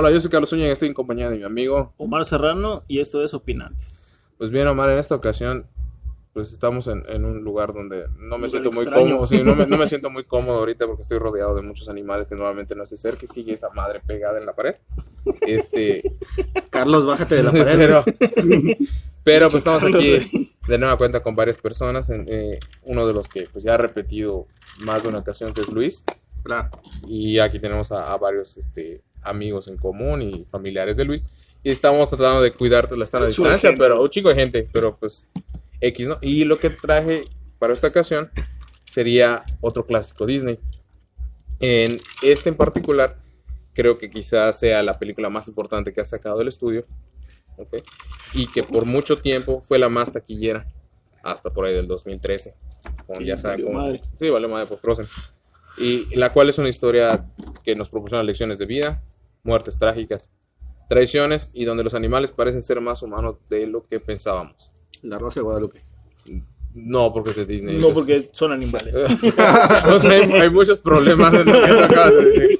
Hola, yo soy Carlos Uña y estoy en compañía de mi amigo Omar Serrano y esto es Opinantes. Pues bien, Omar, en esta ocasión pues estamos en, en un lugar donde no me siento muy extraño. cómodo, sí, no me, no me siento muy cómodo ahorita porque estoy rodeado de muchos animales que normalmente no estoy cerca y sigue esa madre pegada en la pared. Este, Carlos, bájate de la pared. pero, pero pues estamos Carlos, aquí de nueva cuenta con varias personas, en, eh, uno de los que pues ya ha repetido más de una ocasión que es Luis Claro. y aquí tenemos a, a varios este, amigos en común y familiares de Luis. Y estamos tratando de cuidar la sana distancia, pero un chico de gente, pero pues X, ¿no? Y lo que traje para esta ocasión sería otro clásico Disney. En este en particular, creo que quizás sea la película más importante que ha sacado el estudio, ¿ok? Y que por mucho tiempo fue la más taquillera, hasta por ahí del 2013. Con, Sí, ya saben, valió como-. Sí, vale madre por Frozen y la cual es una historia que nos proporciona lecciones de vida, muertes trágicas, traiciones y donde los animales parecen ser más humanos de lo que pensábamos. La Rosa de Guadalupe. No, porque es de Disney. No, porque son animales. O sea, hay, hay muchos problemas en lo que acabas de decir.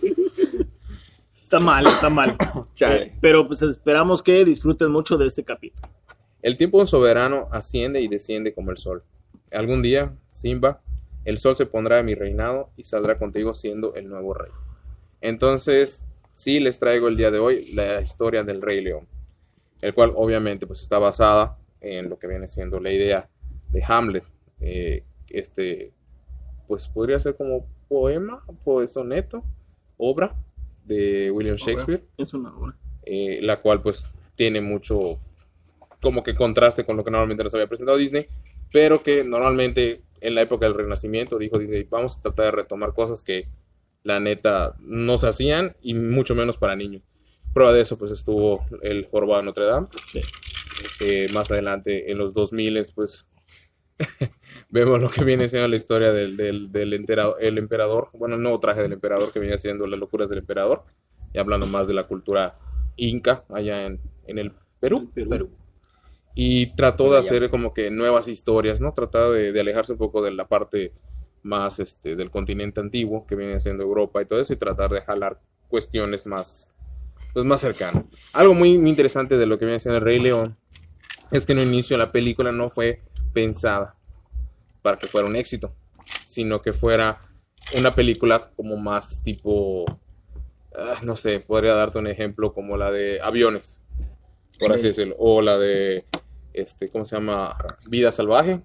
Está mal, está mal. Chale. Eh, Pero pues esperamos que disfruten mucho de este capítulo. El tiempo de un soberano asciende y desciende como el sol. Algún día, Simba, el sol se pondrá en mi reinado y saldrá contigo siendo el nuevo rey. Entonces, sí les traigo el día de hoy la historia del Rey León, el cual obviamente pues está basada en lo que viene siendo la idea de Hamlet. Eh, este, pues podría ser como poema, pues soneto, obra de William Shakespeare Es una obra. eh, la cual pues tiene mucho como que contraste con lo que normalmente nos había presentado Disney, pero que normalmente en la época del Renacimiento dijo Disney, vamos a tratar de retomar cosas que la neta no se hacían y mucho menos para niños. Prueba de eso pues estuvo el Jorobado de Notre Dame. Sí. Eh, más adelante en los 2000 pues vemos lo que viene siendo la historia del, del, el emperador, bueno, el nuevo traje del emperador que viene siendo las locuras del emperador, y hablando más de la cultura inca allá en, en el Perú. Y trató de hacer como que nuevas historias, ¿no? Trataba de, de alejarse un poco de la parte más este, del continente antiguo, que viene siendo Europa y todo eso, y tratar de jalar cuestiones más, pues, más cercanas. Algo muy, muy interesante de lo que viene siendo el Rey León es que en el inicio la película no fue pensada para que fuera un éxito, sino que fuera una película como más tipo, ah, no sé, podría darte un ejemplo como la de Aviones, por así Sí. decirlo, o la de, este, ¿cómo se llama? Vida Salvaje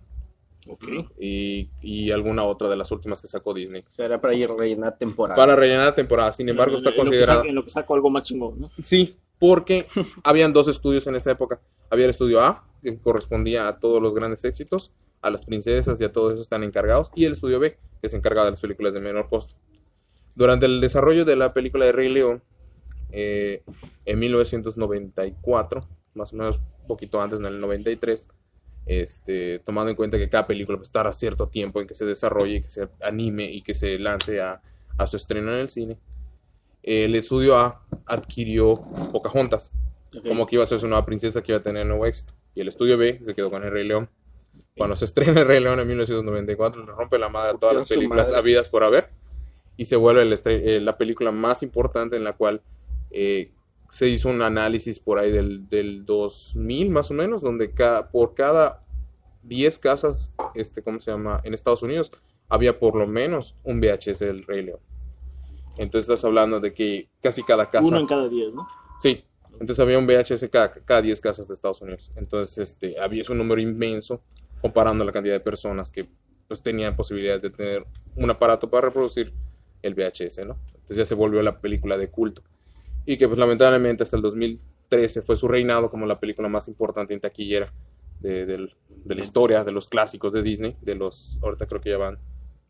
Ok. y, y alguna otra de las últimas que sacó Disney. O sea, era para ir a rellenar temporada. Para rellenar la temporada, sin embargo, está saco- En lo que saco algo más chingón, ¿no? Sí, porque habían dos estudios en esa época. Había el estudio A, que correspondía a todos los grandes éxitos, a las princesas y a todos esos están encargados, y el estudio B, que se encarga de las películas de menor costo. Durante el desarrollo de la película de Rey León, eh, en 1994, más o menos un poquito antes, en el 93, este, tomando en cuenta que cada película pues, tarda cierto tiempo en que se desarrolle, que se anime y que se lance a, a su estreno en el cine, el estudio A adquirió Pocahontas, Ok. como que iba a ser su nueva princesa que iba a tener nuevo éxito. Y el estudio B se quedó con el Rey León. Cuando se estrena el Rey León en 1994, le rompe la madre a todas las películas habidas por haber. Y se vuelve el eh, la película más importante en la cual eh, se hizo un análisis por ahí del, del 2000 más o menos, donde cada, por cada 10 casas, este, ¿cómo se llama? En Estados Unidos, había por lo menos un VHS del Rey León. Entonces estás hablando de que casi cada casa... Uno en cada diez, ¿no? Sí, entonces había un VHS cada, cada 10 casas de Estados Unidos. Entonces este, había es un número inmenso comparando la cantidad de personas que pues, tenían posibilidades de tener un aparato para reproducir el VHS, ¿no? Entonces ya se volvió la película de culto. Y que pues lamentablemente hasta el 2013 fue su reinado como la película más importante en taquillera de, del- de la historia, de los clásicos de Disney, de los, ahorita creo que ya van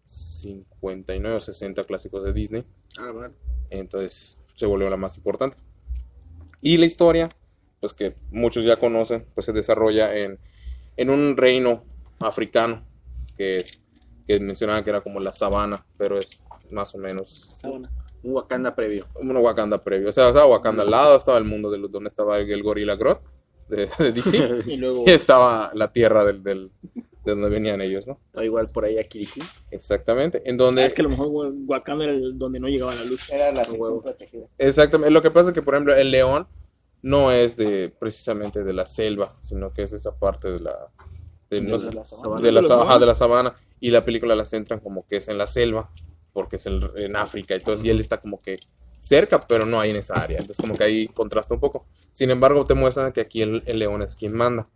59 o 60 clásicos de Disney Ah, bueno. entonces se volvió la más importante. Y la historia, pues que muchos ya conocen, pues se desarrolla en, en un reino africano que, que mencionaban que era como la sabana, pero es más o menos Sábana. Un Wakanda previo. un Wakanda previo. O sea, estaba Wakanda al lado, estaba el mundo de los, donde estaba el Gorilla Grodd de, de DC. Y luego Y estaba la tierra del, del, de donde venían ellos, ¿no? O igual por ahí a Kiriki. Exactamente, en donde... Es que a lo mejor Wakanda era el- donde no llegaba la luz. Era la sección protegida. Exactamente, lo que pasa es que, por ejemplo, el león no es de precisamente de la selva, sino que es de esa parte de la... De, no sé, la sabana. de la, ¿De ajá, sabana? de la sabana, y la película la centran como que es en la selva, porque es en África, entonces, y él está como que cerca, pero no ahí en esa área, entonces como que ahí contrasta un poco. Sin embargo, te muestran que aquí el, león es quien manda.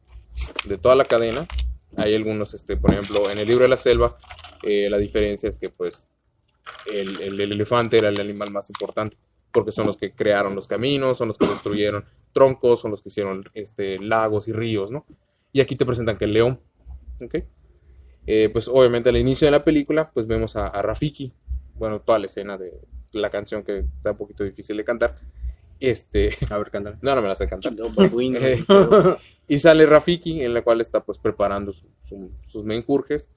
De toda la cadena, hay algunos, este, por ejemplo, en el libro de la selva, eh, la diferencia es que pues el, el- el elefante era el animal más importante, porque son los que crearon los caminos, son los que destruyeron troncos, son los que hicieron este, lagos y ríos, ¿no? Y aquí te presentan que el león, ¿ok? Eh, pues obviamente al inicio de la película, pues vemos a Rafiki, bueno, toda la escena de la canción que está un poquito difícil de cantar, este, A ver, cántala. no, no me la sé cantar. Eh, y sale Rafiki, en la cual está pues preparando su- su- sus menjurjes.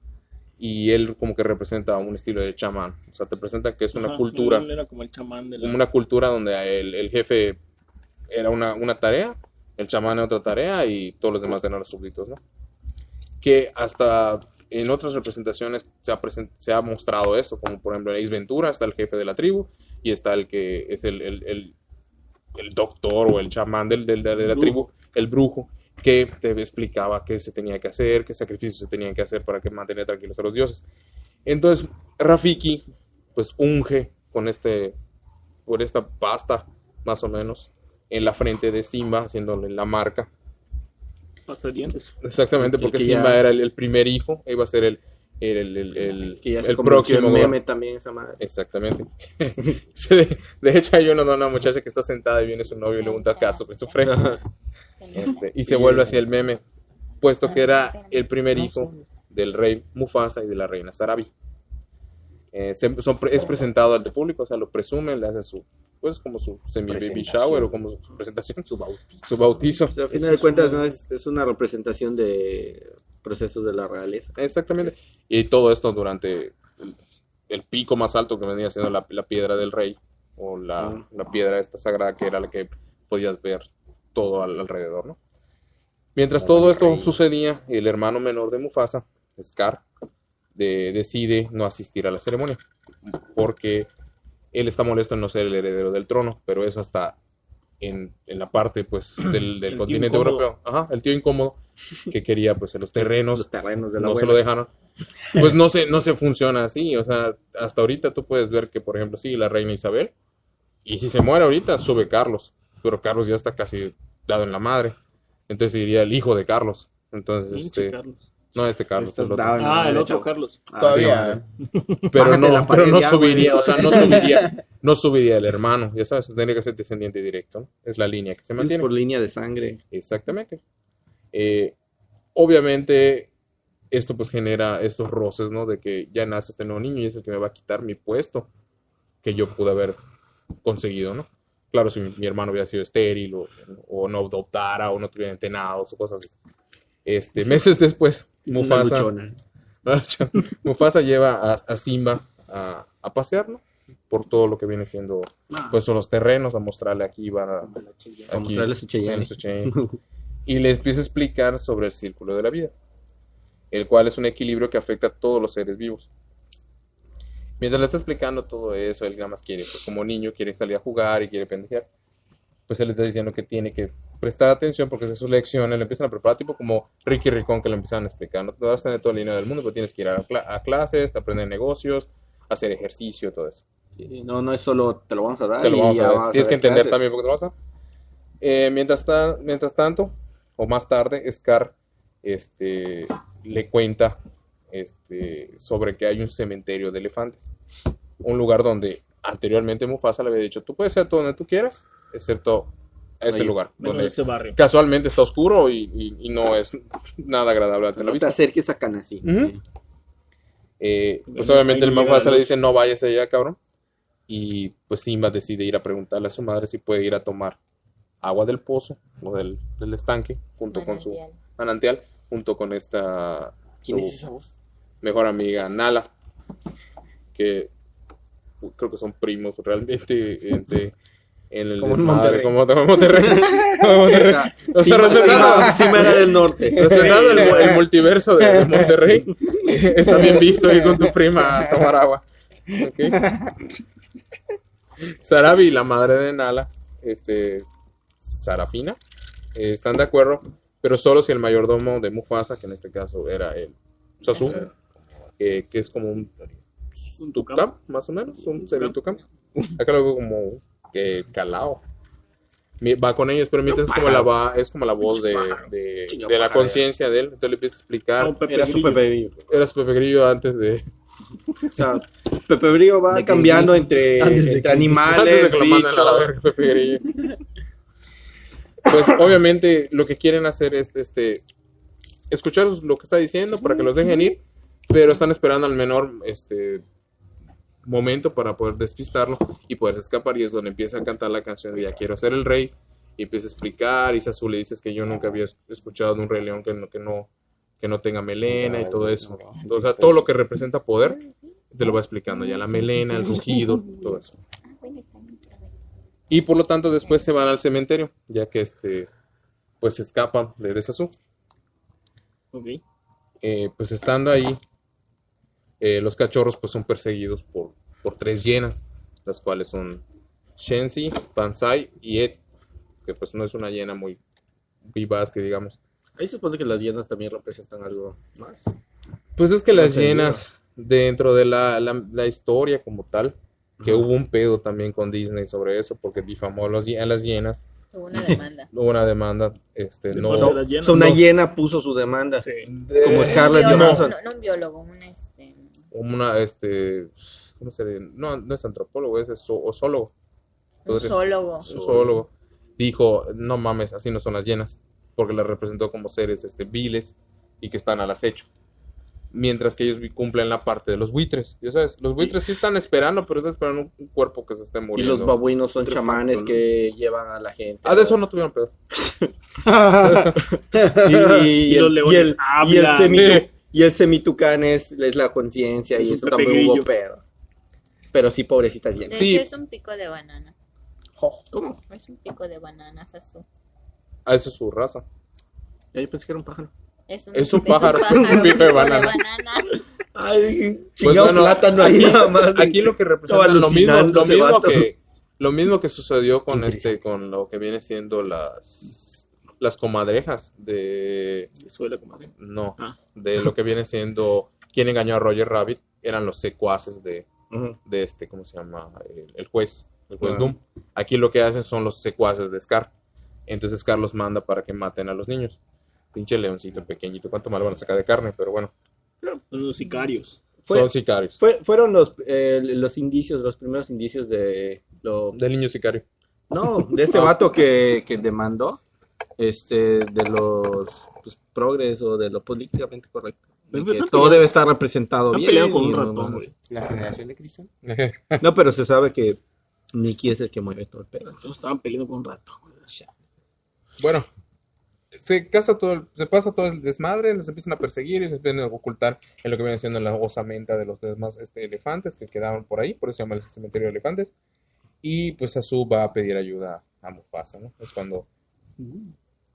Y él como que representa un estilo de chamán. O sea, te presenta que es una Ajá, cultura, él Era como el chamán de la... como una cultura donde el, el jefe era una, una tarea, el chamán era otra tarea y todos los demás eran los súbditos, ¿no? Que hasta en otras representaciones se ha, se ha mostrado eso, como por ejemplo en Ace Ventura está el jefe de la tribu y está el que es el, el, el- el doctor o el chamán del, del- de la tribu, el brujo, que te explicaba qué se tenía que hacer, qué sacrificios se tenían que hacer para que mantener tranquilos a los dioses. Entonces, Rafiki, pues unge con este, por esta pasta, más o menos, en la frente de Simba, haciéndole la marca. Pasta de dientes. Exactamente, El porque que Simba ya- era el, el primer hijo, iba a ser el, el, el, el- Que ya se próximo. en meme también esa madre. Exactamente. De, de hecho, hay una, una muchacha que está sentada y viene su novio y le pregunta Katsu en su frente. Este, y se vuelve así el meme, puesto que era el primer hijo del rey Mufasa y de la reina Sarabi. Eh, se- son pre- es presentado al público, o sea, lo presumen, le hacen su, pues como su semi baby Presentación. shower o como su presentación, su bautizo. Su bautizo. O sea, a final de cuentas, ¿no? es, es una representación de procesos de la realeza. Exactamente. Y todo esto durante el, el pico más alto que venía siendo la, la piedra del rey, o la, Mm. la piedra esta sagrada que era la que podías ver todo al- alrededor, ¿no? Mientras todo esto rey. sucedía, el hermano menor de Mufasa, Scar, de- decide no asistir a la ceremonia, porque él está molesto en no ser el heredero del trono, pero eso está en, en la parte, pues, del, continente incómodo. europeo. Ajá, el tío incómodo, que quería, pues, en los terrenos Los terrenos de la no se lo dejaron. Pues no se, no se funciona así. O sea, hasta ahorita tú puedes ver que, por ejemplo, sí, la reina Isabel. Y si se muere ahorita, sube Carlos. Pero Carlos ya está casi dado en la madre. Entonces iría el hijo de Carlos. Entonces, Pinche este. Carlos. No, este Carlos. El otro. Ah, el otro. Carlos. Ah, Todavía. sí, Pero no, pero no subiría, o sea, no subiría, no subiría el hermano. Ya sabes, tendría que ser descendiente directo. ¿no? Es la línea que se Es mantiene. por línea de sangre. Exactamente. Eh, obviamente, esto pues genera estos roces, ¿no? De que ya nace este nuevo niño y es el que me va a quitar mi puesto que yo pude haber conseguido, ¿no? Claro, si mi, mi hermano hubiera sido estéril o, o no adoptara o no tuviera entenados o cosas así. Este, meses después, Mufasa. Mufasa lleva a, a Simba a, a pasear, ¿no? Por todo lo que viene siendo, pues son los terrenos, a mostrarle aquí van a, mostrarle su y le empieza a explicar sobre el círculo de la vida, el cual es un equilibrio que afecta a todos los seres vivos. Mientras le está explicando todo eso, él nada más quiere, pues como niño, quiere salir a jugar y quiere pendejear. Pues él le está diciendo que tiene que prestar atención porque esa es su lección. Le empiezan a preparar, tipo como Ricky Ricón que le empiezan a explicar. No te vas a tener todo el dinero del mundo, pero tienes que ir a, cla- a clases, aprender negocios, hacer ejercicio, todo eso. Sí, no, no es solo te lo vamos a dar. Te lo y vamos ya a ver. vas a Tienes que entender haces. también porque te lo vamos a dar. Eh, mientras, ta- mientras tanto, o más tarde, Scar este, le cuenta este, sobre que hay un cementerio de elefantes. Un lugar donde anteriormente Mufasa le había dicho, tú puedes ir a donde tú quieras, excepto a este Ahí, lugar, donde ese barrio. casualmente está oscuro y, y- y no es nada agradable ante la No te vista. acerques a Canasí. Eh, pues Bueno, obviamente el Mufasa le dice no vayas allá, cabrón. Y pues Simba decide ir a preguntarle a su madre si puede ir a tomar agua del pozo o del, del estanque junto con su Manantial. junto con esta ¿Quién es esa voz? mejor amiga Nala, que uh, creo que son primos realmente entre en el Como en Monterrey. como como Monterrey. Como Monterrey. O sea, Cimera del Norte. el, el multiverso de, de Monterrey, está bien visto ir con tu prima a tomar agua. Sarabi, la madre de Nala, este, Sarafina, eh, están de acuerdo, pero solo si el mayordomo de Mufasa, que en este caso era el Sasu, que, que es como un, un tucán, más o menos, un semi-tucán. Acá lo veo como que calao. Va con ellos, pero mientras es como la va, es como la voz de, de, de la conciencia de él. Entonces le empieza a explicar. Pepe Era su. Pepe Grillo. Era su Pepe Grillo antes de, O sea, Pepe Grillo va De que- cambiando entre, antes de entre que- animales, antes de que lo a la bichos. verga, Pepe Grillo. Pues obviamente lo que quieren hacer es este escuchar lo que está diciendo para que los dejen ir, pero están esperando al menor este momento para poder despistarlo y poder escapar y es donde empieza a cantar la canción de Ya quiero ser el rey y empieza a explicar y Sasu le dices que yo nunca había es- escuchado de un rey león que no que no que no tenga melena y todo eso. O sea, todo lo que representa poder te lo va explicando ya la melena, el rugido, todo eso. Y por lo tanto después se van al cementerio, ya que este pues se escapan de Sasu. Ok. Eh, pues estando ahí, eh, los cachorros pues son perseguidos por, por tres hienas, las cuales son Shensi, Pansai y Ed, que pues no es una hiena muy vivaz que digamos. Ahí se supone que las hienas también representan algo más. Pues es que las hienas, dentro de la, la- la historia como tal, que Ajá. hubo un pedo también con Disney sobre eso, porque difamó a, los a las hienas, Hubo una demanda. hubo una demanda, este, no... Después de. O sea, una no. hiena puso su demanda. Sí. de- Como Un Scarlett Johansson. no, no un biólogo, un este. Una, este, ¿cómo se dice? No, no es antropólogo, es zo- zoólogo. Zoólogo. zoólogo, dijo, no mames, así no son las hienas, porque las representó como seres este, viles y que están al acecho. Mientras que ellos cumplen la parte de los buitres, ya sabes, los buitres sí están esperando, pero están esperando un, cuerpo que se esté Y muriendo. los babuinos son chamanes ¿no? que llevan a la gente. Ah, de eso no tuvieron pedo. Y, Y y los el, y leones el, y el, hablan. Y el semitucán es, es la conciencia Es y eso también hubo pedo. Pero sí, pobrecitas De hienas. Sí. es un pico de banana. ¿Cómo? Es un pico de banana, Sasu. Ah, eso es su raza. Ya, Yo pensé que era un pájaro. Es un, Es un pájaro, un pico de banana. Ay, Pues bueno, plátano ahí aquí, nada más. aquí lo que representa lo mismo, lo mismo que lo mismo que sucedió con este con lo que viene siendo las las comadrejas de Suele comadre. no Ah. de lo que viene siendo quién engañó a Roger Rabbit eran los secuaces de, de este cómo se llama el, el juez el juez Ah. Doom. Aquí lo que hacen son los secuaces de Scar. Entonces Scar los manda para que maten a los niños. Pinche leoncito pequeñito cuánto mal van a sacar de carne pero bueno. Son los sicarios. Fue- son sicarios. Fue- fueron los, eh, los indicios, los primeros indicios de lo del niño sicario. No, de este vato que, que demandó, este, de los pues, progres o de lo políticamente correcto. Y Pero que todo debe estar representado bien. peleando con un no, ratón, no. La generación de Cristian. no, pero se sabe que Nicky es el que mueve todo el pedo. Estaban peleando con un rato. Bueno, se casa todo, el- se pasa todo el desmadre, los empiezan a perseguir y se empiezan a ocultar en lo que viene siendo la osamenta de los demás este, elefantes que quedaron por ahí, por eso se llama el cementerio de elefantes. Y pues Azu va a pedir ayuda a Mufasa, ¿no? Es cuando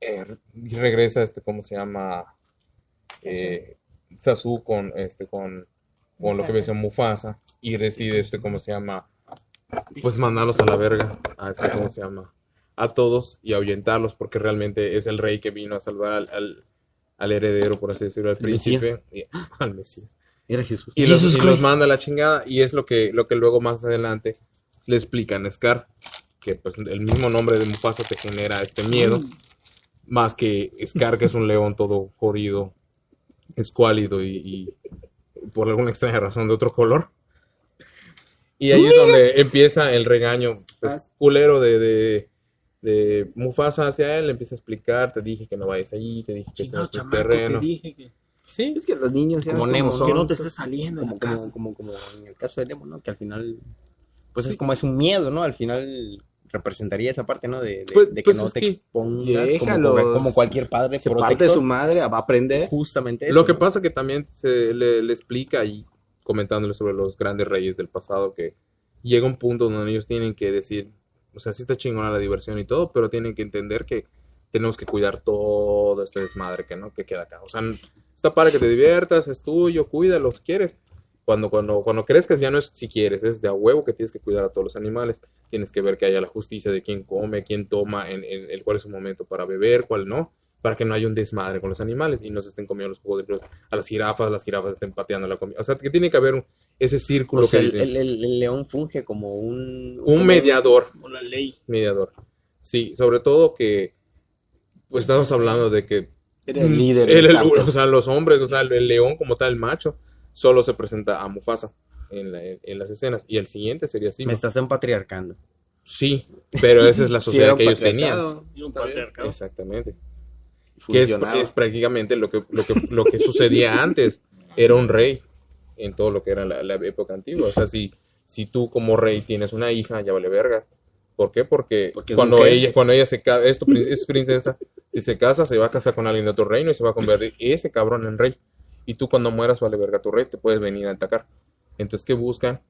eh, re- regresa este, ¿cómo se llama? Eh, Sasu con este con, con lo que siendo Mufasa y decide este, ¿cómo se llama? Pues mandarlos a la verga, a este, ¿cómo se llama? a todos y ahuyentarlos porque realmente es el rey que vino a salvar al, al, al heredero, por así decirlo, al príncipe, y- al Mesías. Era Jesús. Y, los, y manda a la chingada y es lo que, lo que luego más adelante le explican a Scar, que pues el mismo nombre de Mufasa te genera este miedo, más que Scar que es un león todo jodido, escuálido y, y por alguna extraña razón de otro color. Y ahí es donde empieza el regaño pues, culero de, de, de Mufasa hacia él, le empieza a explicar, te dije que no vayas allí, te dije que ese no es tu terreno. dije que, Sí, Es que los niños ya Como Nemo, ¿no? que son. no te estés saliendo Como, la como, como, como en el caso de Nemo, ¿no? Que al final, pues es como es un miedo, ¿no? Al final representaría esa parte, ¿no? De, de- Pues- de que pues no te que- expongas Déjalo. como, como cualquier padre Se parte de protector. su madre, va a aprender. Justamente eso. Lo que ¿no? pasa que también se le, le explica y comentándole sobre los grandes reyes del pasado que llega un punto donde ellos tienen que decir o sea, sí está chingona la diversión y todo, pero tienen que entender que tenemos que cuidar todo este desmadre que no que queda acá. O sea, está para que te diviertas, es tuyo, cuídalo si quieres. Cuando, cuando, cuando crezcas ya no es si quieres, es de a huevo que tienes que cuidar a todos los animales. Tienes que ver que haya la justicia de quién come, quién toma, en, en, el cuál es su momento para beber, cuál no, para que no haya un desmadre con los animales y no se estén comiendo los jugos de a las jirafas, las jirafas estén pateando la comida. O sea, que tiene que haber un- ese círculo O sea, que el, el- el- el león funge como un... un mediador. Como la ley. mediador. Sí, sobre todo que pues estamos hablando de que Era el líder. campo. o sea, los hombres, o sea, el, el león como tal, el macho, solo se presenta a Mufasa en, la- en- en las escenas y el siguiente sería Simba. Me estás empatriarcando. Sí, pero esa es la sociedad que ellos tenían. patriarcado. Y un patriarcado. Exactamente. Que es, es prácticamente lo que, lo, que, lo que sucedía antes. Era un rey en todo lo que era la, la época antigua. O sea, si, si tú como rey tienes una hija, ya vale verga. ¿Por qué? Porque, Porque cuando ella, cuando ella se casa, es, es princesa, si se casa, se va a casar con alguien de otro reino y se va a convertir ese cabrón en rey. Y tú cuando mueras, vale verga tu rey, te puedes venir a atacar. Entonces, ¿qué buscan?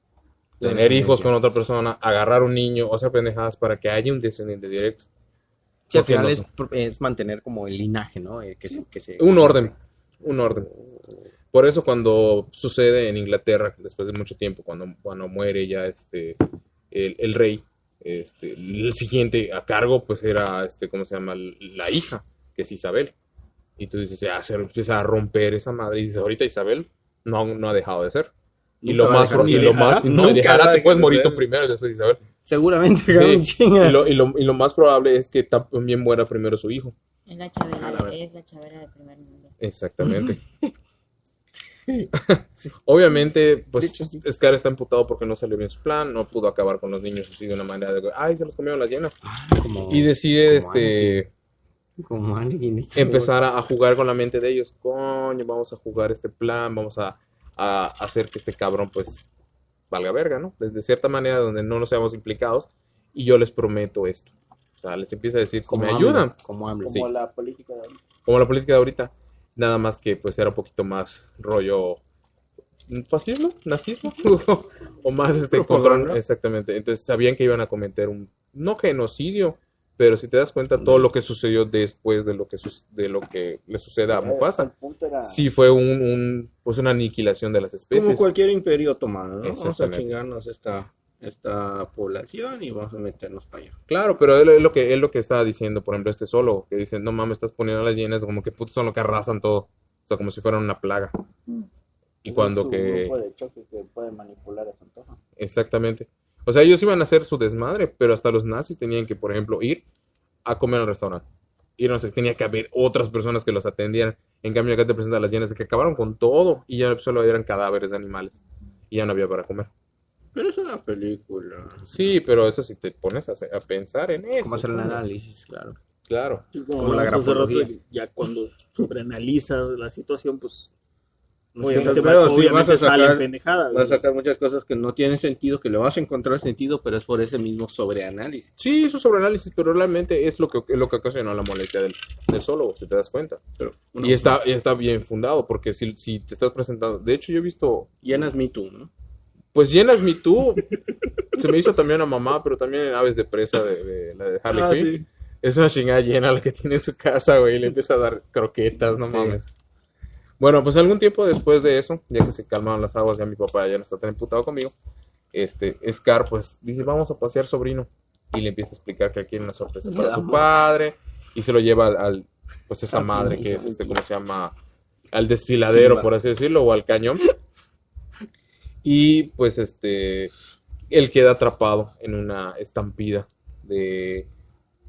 Tener hijos con otra persona, agarrar un niño, o sea, pendejadas para que haya un descendiente directo. Sí, al final no- es, es mantener como el linaje, ¿no? Eh, que se, que se- Un orden, un orden. Por eso cuando sucede en Inglaterra, después de mucho tiempo, cuando, cuando muere ya este el, el rey, este, el siguiente a cargo pues era este, ¿cómo se llama? La hija, que es Isabel. Y tú dices, ya se empieza a romper esa madre. Y dices, ahorita Isabel no, no ha dejado de ser. Y lo más, dejar y lo más, no, dejará, te puedes morir tú primero y después Isabel. Seguramente, Sí, chinga. Y lo, y, lo, y lo más probable es que también muera primero su hijo. Es la chavera, A la de- es la chavera del primer mundo. Exactamente. Obviamente, pues hecho, sí. Scar está emputado porque no salió bien su plan, no pudo acabar con los niños así de una manera de, ay, se los comieron las llenas. Como, Y decide como este como empezar a, a jugar con la mente de ellos. Coño, vamos a jugar este plan, vamos a, a hacer que este cabrón pues valga verga, ¿no? De, de cierta manera donde no nos seamos implicados y yo les prometo esto. O sea, les empieza a decir, si me AMLO, ayudan, Como AMLO. Sí. Como la política de ahorita. como la política de ahorita, nada más que pues era un poquito más rollo fascismo, nazismo o más este control, exactamente. Entonces sabían que iban a cometer un no genocidio, pero si te das cuenta todo lo que sucedió después de lo que de lo que le sucede a Mufasa, sí fue un, un pues una aniquilación de las especies. Como cualquier imperio otomano, ¿no? Vamos a chingarnos esta, esta población y vamos a meternos para allá. Claro, pero él es lo que él lo que estaba diciendo, por ejemplo, este solo que dice, "No mames, estás poniendo las llenas como que putos son los que arrasan todo." O sea, como si fueran una plaga. Y cuando Es un que grupo de choque que puede manipular a su antojo. Exactamente. O sea, ellos iban a hacer su desmadre, pero hasta los nazis tenían que, por ejemplo, ir a comer al restaurante. Y no sé, tenía que haber otras personas que los atendieran. En cambio, acá te presentan las llenas de que acabaron con todo y ya solo eran cadáveres de animales. Y ya no había para comer. Pero es una película. Sí, pero eso si te pones a, a pensar en eso. Como hacer el análisis, claro. Claro. Y como, Como la rato, grafología. ya cuando sobreanalizas la situación, pues Obviamente, pero va- sí obviamente vas a salen sacar- pendejadas. Vas a sacar muchas cosas que no tienen sentido, que le vas a encontrar sentido, pero es por ese mismo sobreanálisis. Sí, eso es sobreanálisis, pero realmente es lo que, es lo que ocasionó la molestia del, del solo, si te das cuenta. Pero, y, está, y está bien fundado, porque si, si te estás presentando... De hecho, yo he visto Llenas Me Too, ¿no? Pues llenas Me Too. Se me hizo también a mamá, pero también en Aves de Presa de, de la de Harley Ah, Quinn. sí. Es una chingada llena la que tiene en su casa, güey. y Le empieza a dar croquetas, no Sí. mames. Bueno, pues algún tiempo después de eso, ya que se calmaron las aguas, ya mi papá ya no está tan emputado conmigo. Este, Scar, pues, dice, vamos a pasear, sobrino. Y le empieza a explicar que quiere una sorpresa para su padre. Y se lo lleva al, al, pues, esta Ah, madre que es, este. ¿cómo se llama? Al desfiladero, por así decirlo, o al cañón. Y, pues, este, él queda atrapado en una estampida de,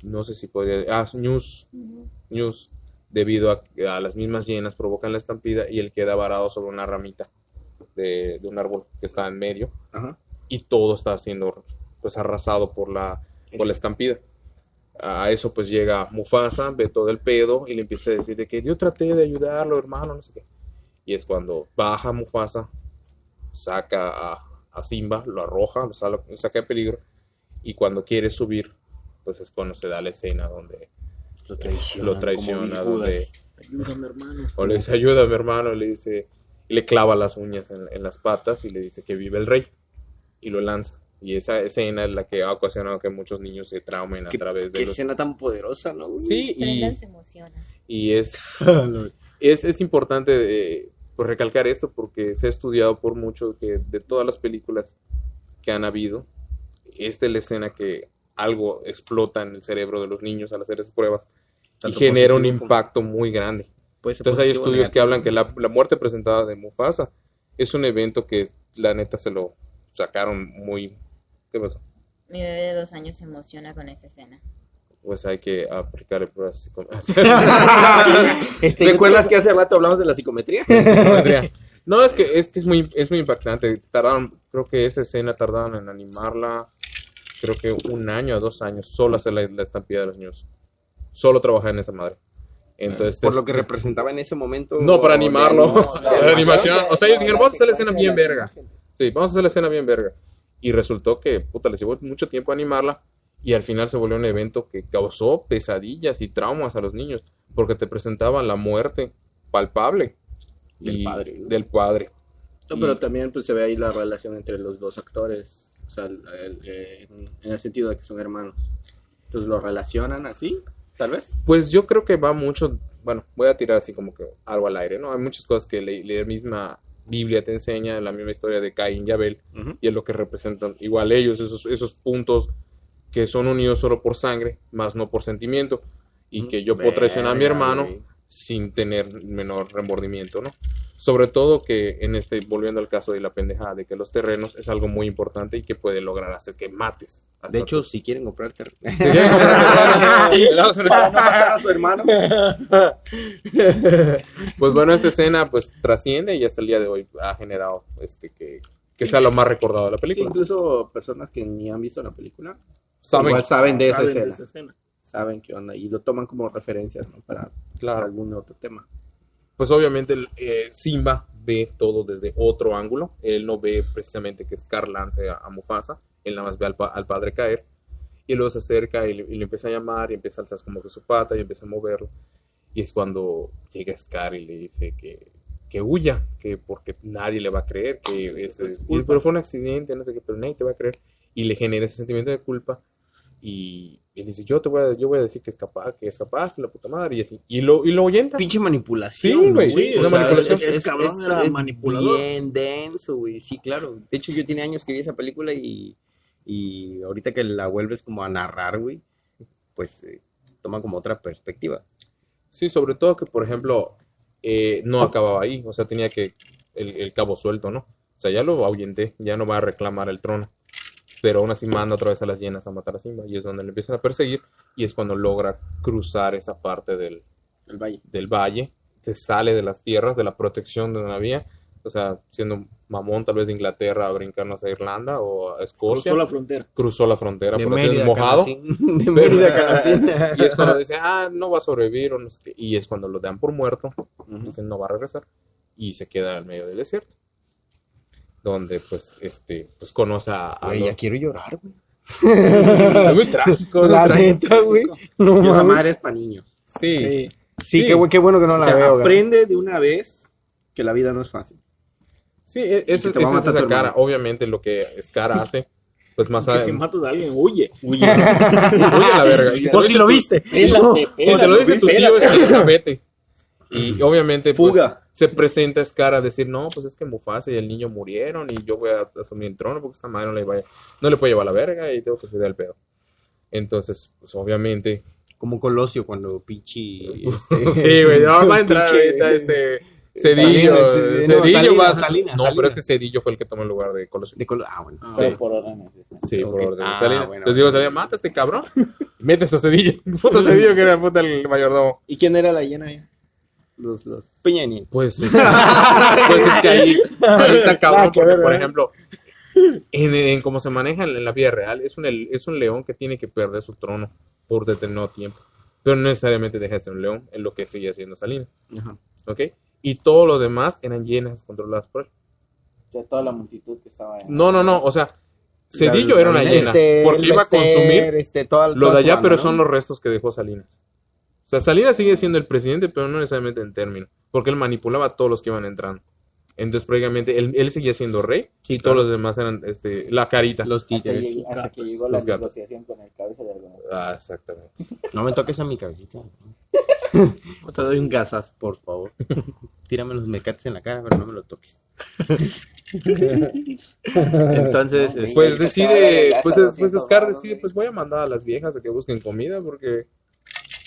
no sé si podría, ah, news, news, debido a, a las mismas llenas provocan la estampida y él queda varado sobre una ramita de, de un árbol que está en medio Ajá. y todo está siendo pues arrasado por la, por la estampida. A eso pues llega Mufasa, ve todo el pedo y le empieza a decir de que yo traté de ayudarlo, hermano, no sé qué. Y es cuando baja Mufasa, saca a, a Simba, lo arroja, lo sal- lo saca de peligro y cuando quiere subir, pues es cuando se da la escena donde Lo traiciona. lo traiciona, como donde. Ayúdame, hermano. o le dice ayuda mi hermano, le dice, y le clava las uñas en, en las patas y le dice que vive el rey y lo lanza. Y esa escena es la que ha ocasionado que muchos niños se traumen a través de Qué los... escena tan poderosa, ¿no? Sí, y, se emociona. y es, es, es importante eh, pues, recalcar esto porque se ha estudiado por mucho que de todas las películas que han habido, esta es la escena que algo explota en el cerebro de los niños al hacer esas pruebas y genera un como- impacto muy grande. Puede ser Entonces hay estudios que hablan que la, la muerte presentada de Mufasa es un evento que la neta se lo sacaron muy... ¿Qué pasó? Mi bebé de dos años se emociona con esa escena. Pues hay que aplicar el pruebas psicométricas. Este, ¿Recuerdas que hace rato hablamos de la psicometría? Psicometría. No, es que es que es muy, es muy impactante. Tardaron, creo que esa escena tardaron en animarla, creo que un año o dos años, solo hacer la, la estampida de los niños. Solo trabajar en esa madre. Entonces, Por lo que representaba en ese momento. No, para animarlo. La animación. O sea, ellos dijeron, vamos a hacer la escena bien verga. Sí, vamos a hacer la escena bien verga. Y resultó que, puta, les llevó mucho tiempo animarla. Y al final se volvió un evento que causó pesadillas y traumas a los niños. Porque te presentaba la muerte palpable. Del y- padre, ¿no? Del padre. No, Y- pero también pues se ve ahí la relación entre los dos actores, o sea, el- el- eh, en el sentido de que son hermanos. Entonces lo relacionan así, tal vez. Pues yo creo que va mucho, bueno, voy a tirar así como que algo al aire, ¿no? Hay muchas cosas que la, la misma Biblia te enseña, la misma historia de Caín y Abel, y es lo que representan igual ellos, esos, esos puntos que son unidos solo por sangre, más no por sentimiento, y que yo puedo traicionar a mi hermano sin tener menor remordimiento, ¿no? Sobre todo que en este, volviendo al caso de la pendejada, de que los terrenos es algo muy importante y que puede lograr hacer que mates. De hecho, tu- si quieren comprar terreno. Si quieren comprar terreno, Para no matar a su hermano. Pues bueno, esta escena pues trasciende y hasta el día de hoy ha generado este que, que sea lo más recordado de la Sí, película. incluso personas que ni han visto la película Saben, igual saben de esa Saben escena, de esa escena. saben qué onda y lo toman como referencias ¿no? para, para claro. algún otro tema. Pues obviamente eh, Simba ve todo desde otro ángulo. Él no ve precisamente que Scar lance a, a Mufasa. Él nada más ve al, pa- al padre caer. Y luego se acerca y le, y le empieza a llamar y empieza a alzar como que su pata y empieza a moverlo. Y es cuando llega Scar y le dice que, que huya, que porque nadie le va a creer, que este, y- pero fue un accidente, no sé qué, pero nadie te va a creer. Y le genera ese sentimiento de culpa. Y él dice, yo te voy a, yo voy a decir que es capaz, que es capaz, la puta madre, y así. Y lo, y lo ahuyenta. Pinche manipulación. Sí, ¿no, güey, Sí, una sea, manipulación. es- es cabrón, era manipulador. Bien denso, güey. Sí, claro. De hecho, yo tiene años que vi esa película y, y ahorita que la vuelves como a narrar, güey, pues eh, toma como otra perspectiva. Sí, sobre todo que, por ejemplo, eh, no acababa ahí, o sea, tenía que el, el cabo suelto, ¿no? O sea, ya lo ahuyenté, ya no va a reclamar el trono. Pero aún así manda otra vez a las hienas a matar a Simba y es donde le empiezan a perseguir y es cuando logra cruzar esa parte del, El valle. del valle, se sale de las tierras, de la protección de donde había, o sea, siendo mamón tal vez de Inglaterra a brincarnos a Irlanda o a Escocia, Cruzó la frontera. cruzó la frontera De por Mérida mojado. Canacín. De Mérida a Canacín. Y es cuando dice, ah, no va a sobrevivir, o no sé qué. y es cuando lo dan por muerto, Ujú. dicen, no va a regresar, y se queda en medio del desierto, donde pues, este, pues conoce a... a Güey, los- ya quiero llorar, güey. Es muy trágico, muy La trágico. neta, güey. No Y esa madre es para niños. Sí, Sí. Sí, Sí. Qué, qué bueno que no O la sea, veo, güey. aprende de una vez que la vida no es fácil. sí, e- eso, esa es esa cara, obviamente lo que Scar hace, pues más adelante... si matas a alguien, huye. Huye a la verga. Y si te Vos sí dice lo viste. Pélate, Si te lo dice tu tío, es que vete. Y obviamente, pues, Fuga. Se presenta Scar a decir, no, pues es que Mufasa y el niño murieron y yo voy a asumir el trono porque esta madre no le, vaya, no le puede llevar la verga y tengo que cuidar el pedo. Entonces, pues obviamente... Como Colosio cuando Pichi. este, sí, güey, no va a entrar pinche- ahorita este... Cedillo, Salinas, sí, no, Cedillo Salinas, va a- Salinas, No, pero es que Cedillo fue el que tomó el lugar de Colosio. De Colo- Ah, bueno. Ah, Sí. Pero por órdenes. de- Sí, por Ok. orden de Ah, Salinas. bueno, Entonces digo. Salinas, mata a este cabrón. Metes a Cedillo. Puta Cedillo que era puta el mayordomo. ¿Y quién era la llena ahí? Los, los... Peña Nieto. Pues, pues es que ahí, ahí está cabrón, porque ver, por ejemplo, en, en cómo se maneja en la vida real, es un, es un león que tiene que perder su trono por determinado tiempo. Pero no necesariamente deja de ser un león, es lo que sigue haciendo Salinas. Ajá. ¿Ok? Y todo lo demás eran llenas controladas por él. O sea, toda la multitud que estaba en... No, no, no, o sea, Cedillo era una llena, Este, porque iba a Lester, consumir este, toda- lo de allá, banda, pero ¿no? son los restos que dejó Salinas. O sea, Salinas sigue siendo el presidente, pero no necesariamente en términos, porque él manipulaba a todos los que iban entrando. Entonces, prácticamente, él, él seguía siendo rey y todos los demás eran este, la carita. Los Hasta, títeres. hasta que gatos, llegó la los gatos. negociación con el cabeza de algodón. Ah, exactamente. No me toques a mi cabecita. Te doy un gasas. Por favor. Tírame los mecates en la cara, pero no me lo toques. Entonces, No, este, Pues Ahí te decide, pues, 200 pues Scar decide, pues voy a mandar a las viejas a que busquen comida porque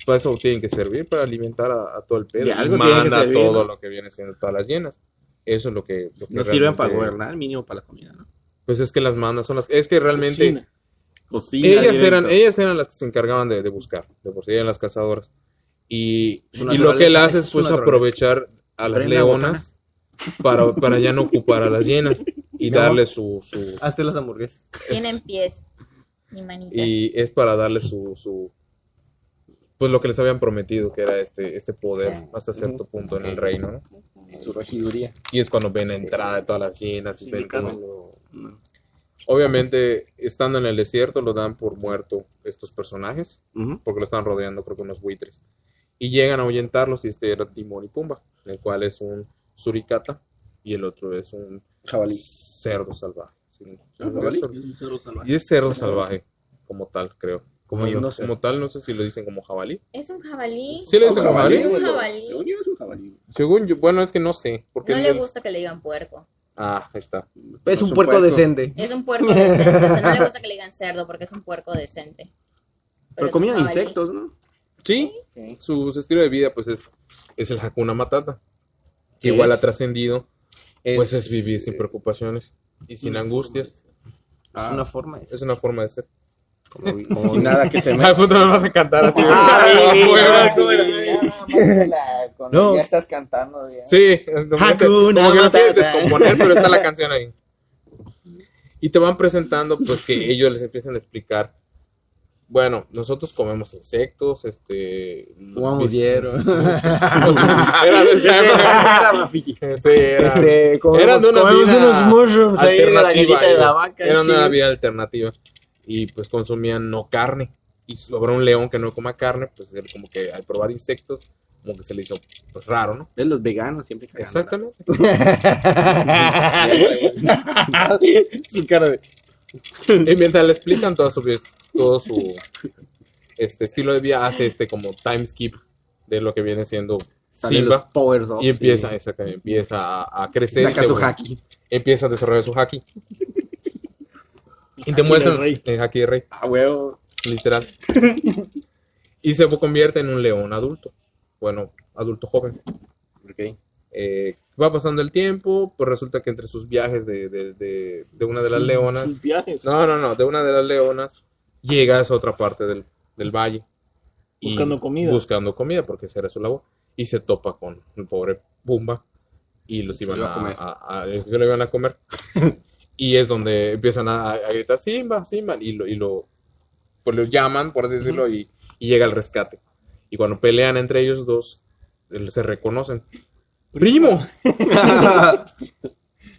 para eso tienen que servir, para alimentar a, a todo el pedo. Y algo tiene que manda servir, todo ¿no? lo que viene siendo todas las llenas. Eso es lo que... lo que no sirven para gobernar, mínimo para la comida, ¿no? Pues es que las manda, son las... Es que realmente... Cocina. Cocina ellas eran, ellas eran las que se encargaban de, de buscar, de por sí eran las cazadoras. Y, y lo que él hace es pues aprovechar a las Prenda leonas para, para ya no ocupar a las llenas y No. darle su, su Hazte las hamburguesas. Tienen pies y manitas. y es para darle su, su pues lo que les habían prometido que era este, este poder hasta cierto punto en el reino, ¿no? Su regiduría. Y es cuando ven la entrada de todas las llenas y ven cómo No. Obviamente, estando en el desierto, lo dan por muerto estos personajes. Ujú. porque lo están rodeando, creo que unos buitres. Y llegan a ahuyentarlos y este era Timón y Pumba, el cual es un suricata y el otro es un Jabalí. cerdo salvaje. Sí, Ah, jabalí, es un cerdo salvaje. Y es cerdo salvaje, como tal, creo. Como yo. No sé. Como tal, no sé si lo dicen como jabalí. Es un jabalí. ¿Sí le dicen jabalí? Es un jabalí. Según yo es un jabalí. Según yo, bueno, es que no sé. Porque No le gusta que le digan puerco. Ah, ahí está. Es un puerco decente. Es un puerco decente. O sea, no le gusta que le digan cerdo porque es un puerco decente. Pero un comían insectos, ¿no? Sí, Sí. su, su estilo de vida, pues es, es el Hakuna Matata. Que ¿Qué igual es? ha trascendido, pues es vivir sin preocupaciones y sin angustias. Es una forma de ser. Es una forma de ser. Como, como- Sin nada que temer. Al punto me vas a cantar así. Ah, mándala con- No. Ya estás cantando. Ya. Sí, como que te- Hakuna como que no quieres descomponer, pero está la canción ahí. Y te van presentando, pues que ellos les empiezan a explicar. Bueno, nosotros comemos insectos, este. Jugamos hierro. Era de esa época. Sí, era- Este, comemos, Eran de una comemos vida unos mushrooms ahí de la de la vaca. Era una vida alternativa. Y pues consumían no carne. Y sobre un león que no coma carne, pues él como que al probar insectos, como que se le hizo pues, raro, ¿no? Es los veganos siempre cagando. Exactamente. Su cara de. Y mientras le explican todo su, todo su este estilo de vida, hace este como time skip de lo que viene siendo Simba. los powers y empieza, sí. exactamente, empieza a, a crecer. y Saca se su haki. Empieza a desarrollar su haki. Y te muestran rey. el haki de rey, A huevo. literal. y se convierte en un león adulto. Bueno, adulto joven. Ok. Eh, va pasando el tiempo, pues resulta que entre sus viajes de, de, de, de una de las leonas. Sus viajes. No, no, no, de una de las leonas llega a esa otra parte del, del valle. y- Buscando comida. Buscando comida, porque esa era su labor. Y se topa con el pobre Pumba. Y los iban a, a comer. a- a- lo iban a comer. y es donde empiezan a, a gritar Simba, Simba. Y lo, y lo, pues lo llaman, por así decirlo, y, y llega el rescate. Y cuando pelean entre ellos dos, se reconocen. ¡Primo!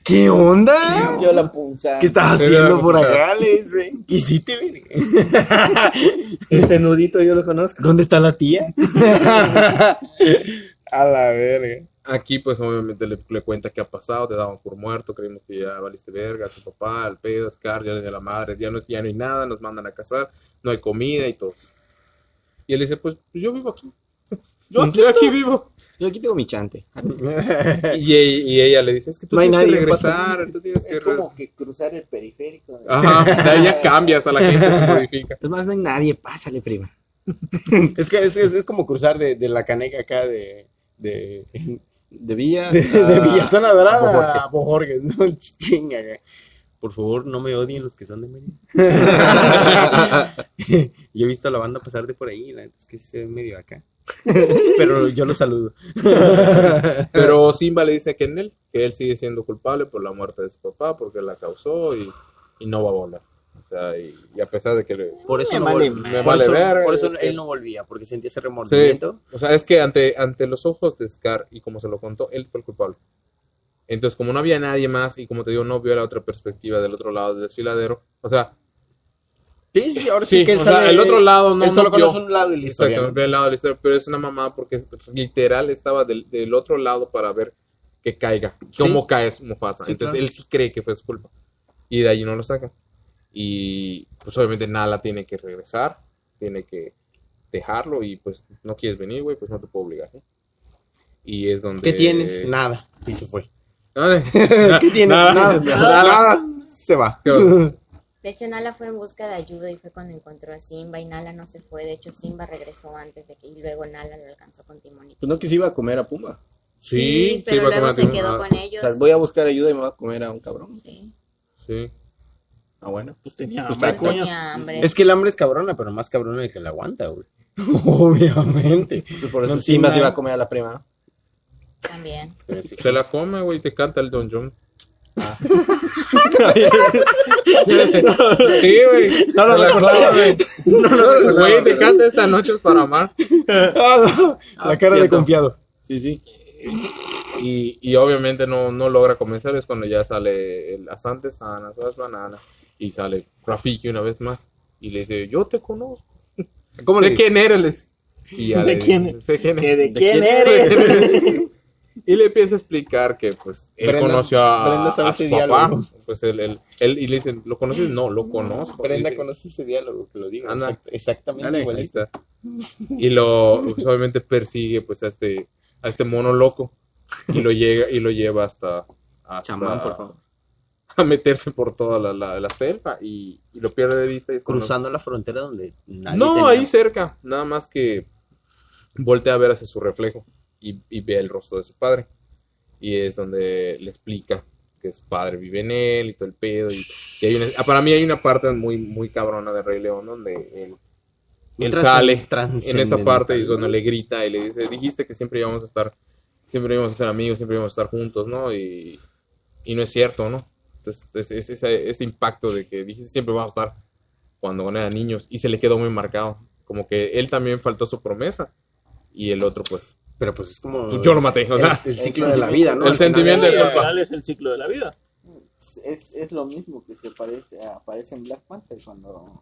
¿Qué onda? Yo la punza. ¿Qué estás Sí, haciendo por acá? Le dice. ¿Qué hiciste, verga? Ese nudito yo lo conozco. ¿Dónde está la tía? A la verga. Aquí, pues, obviamente le, le cuenta qué ha pasado, te daban por muerto, creímos que ya valiste verga, tu papá, el pedo, Scar, ya le dio la madre, ya no, ya no hay nada, nos mandan a cazar, no hay comida y todo. Y él dice, pues, yo vivo aquí. Yo aquí, aquí vivo. Yo aquí tengo mi chante. Y, y ella le dice, es que tú No hay tienes que nadie, regresar, tú tienes que... Es re-". como que cruzar el periférico. Ajá, de ahí ya cambia, hasta la gente se modifica. Es más, no hay nadie. Pásale, prima. Es que es, es, es como cruzar de, de la caneca acá de. de, De Villa. de, de a- Villazona a Dorada a Bojorges. No, chinga. Por favor, no me odien los que son de Mérida. yo he visto a la banda pasar de por ahí, la es que se ve medio acá. Pero yo los saludo. Pero Simba le dice que en él, que él sigue siendo culpable por la muerte de su papá, porque la causó y, y no va a volar. Sea, y, y a pesar de que le... Por eso Me no vale. Me por vale eso- verga, por eso es él no volvía, porque sentía ese remordimiento. O sea, es que ante, ante los ojos de Scar y como se lo contó, él fue el culpable. Entonces, como no había nadie más y como te digo, no vio la otra perspectiva del otro lado del desfiladero, o sea, Sí, sí, ahora sí, sí, que él o sea, el otro lado no, él solo no vio. conoce un lado de la historia. Exacto, ¿no? ve el lado de la historia, pero es una mamá porque es- literal estaba del, del otro lado para ver que caiga. ¿Cómo caes Mufasa? Sí, Entonces claro. él sí cree que fue su culpa. Y de ahí no lo saca. Y pues obviamente Nala tiene que regresar, tiene que dejarlo y pues no quieres venir, güey, pues no te puedo obligar. ¿no? Y es donde... ¿Qué tienes? Nada. Y se fue. Nada. ¿Qué tienes? Nada. Nada. Nada. Nada. Se va. De hecho, Nala fue en busca de ayuda y fue cuando encontró a Simba y Nala no se fue. De hecho, Simba regresó antes de que y luego Nala lo alcanzó con Timón y Pues no que se iba a comer a Pumba. Sí, pero va a luego comer se quedó Ah, con O ellos. sea, voy a buscar ayuda y me voy a comer a un cabrón. Sí. Sí. Ah, bueno. Pues tenía Pues hambre, Pues tenía hambre. Es que el hambre es cabrona, pero más cabrona el que la aguanta, güey. Obviamente. Pues por eso No tiene se iba a comer a la prima. También. Se la come, güey, te canta el Don John. Ah. sí, güey. No lo Se la recordaba, come, güey. Güey, te canta esta noche es para amar. la cara de confiado. Sí, sí. Y, y obviamente no, no logra convencer, es cuando ya sale el Asante Sana, todas banana, y sale Rafiki una vez más. Y le dice, yo te conozco. ¿Cómo le ¿De quién eres? Y ya ¿De le- quién? ¿De quién ¿Que eres? ¿De quién eres? y le empieza a explicar que pues él Brenda- conoció a, Brenda sabe a su ese papá. diálogo. Pues él, él, él- y le dicen, ¿lo conoces? No, lo conozco. Brenda Dice, conoce ese diálogo, que lo diga. Exact- exactamente Dale, está. Y lo pues, obviamente persigue pues a este a este mono loco y lo llega y lo lleva hasta, hasta Chamán, por favor. a meterse por toda la, la, la selva y, y lo pierde de vista y cuando- Cruzando la frontera donde nadie no tenía- ahí cerca nada más que voltea a ver hacia su reflejo y, y ve el rostro de su padre y es donde le explica que su padre vive en él y todo el pedo y, y hay una- ah, para mí hay una parte muy muy cabrona de Rey León donde él, él sale en esa parte y es donde le grita y le dice, dijiste que siempre íbamos a estar, siempre íbamos a ser amigos, siempre íbamos a estar juntos, ¿no? Y, y no es cierto, ¿no? Entonces, es, es ese, ese impacto de que dijiste siempre vamos a estar cuando eran niños y se le quedó muy marcado, como que él también faltó su promesa y el otro pues, Pero pues es como... yo lo maté, o sea, es el ciclo de la vida, ¿no? el final sentimiento del de culpa. Es el ciclo de la vida. Es, es lo mismo que se parece, aparece en Black Panther cuando,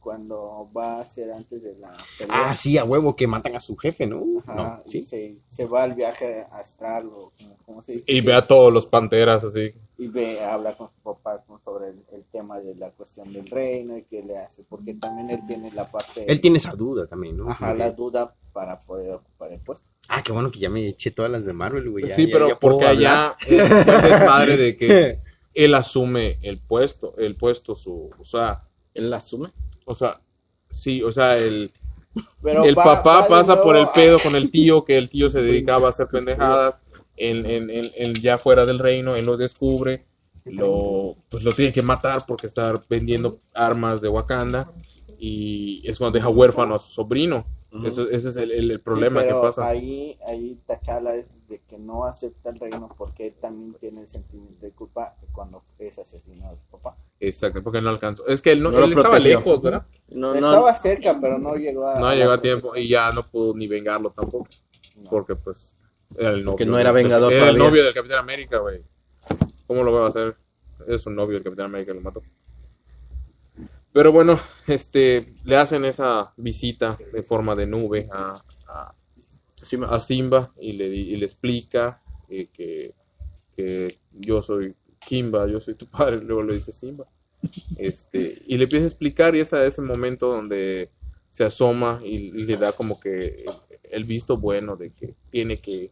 cuando va a ser antes de la pelea. Ah, sí, a huevo, que matan a su jefe, ¿no? Ajá, No, sí. se, se va al viaje astral o como, ¿cómo se dice? Y ve a todos los panteras así. y ve, habla con su papá como sobre el, el tema de la cuestión del reino y qué le hace, porque también él tiene la parte, Él tiene esa duda también, ¿no? ajá, la duda para poder ocupar el puesto. Ah, qué bueno que ya me eché todas las de Marvel, güey. ya- sí, ya- pero ya porque allá es el desmadre de que él asume el puesto, el puesto su, o sea, Él la asume. O sea, sí, o sea, el, Pero el va- papá va pasa por el a- pedo con el tío, que el tío se dedicaba a hacer pendejadas, en, en, en- en- ya fuera del reino, él lo descubre, lo, pues lo tiene que matar porque está vendiendo armas de Wakanda, y es cuando deja huérfano a su sobrino. Eso- ese es el, el- el problema Sí, que pasa. Ahí, ahí T'Challa es de que no acepta el reino porque él también tiene el sentimiento de culpa cuando es asesinado a su papá. Exacto, porque no alcanzó. Es que él, no, él estaba lejos, ¿verdad? No, no, Estaba cerca, pero no llegó a. No llegó a tiempo y ya no pudo ni vengarlo tampoco. No. Porque pues era el novio. Porque no era vengador Era el novio del Capitán América, güey. ¿Cómo lo va a hacer? Es un novio del Capitán América, lo mató. Pero bueno, este, le hacen esa visita de forma de nube a, Simba y le, y explica eh, que, que yo soy Kimba, yo soy tu padre, luego le dice Simba. Este, y le empieza a explicar y es a ese momento donde se asoma y, y le da como que el visto bueno de que tiene que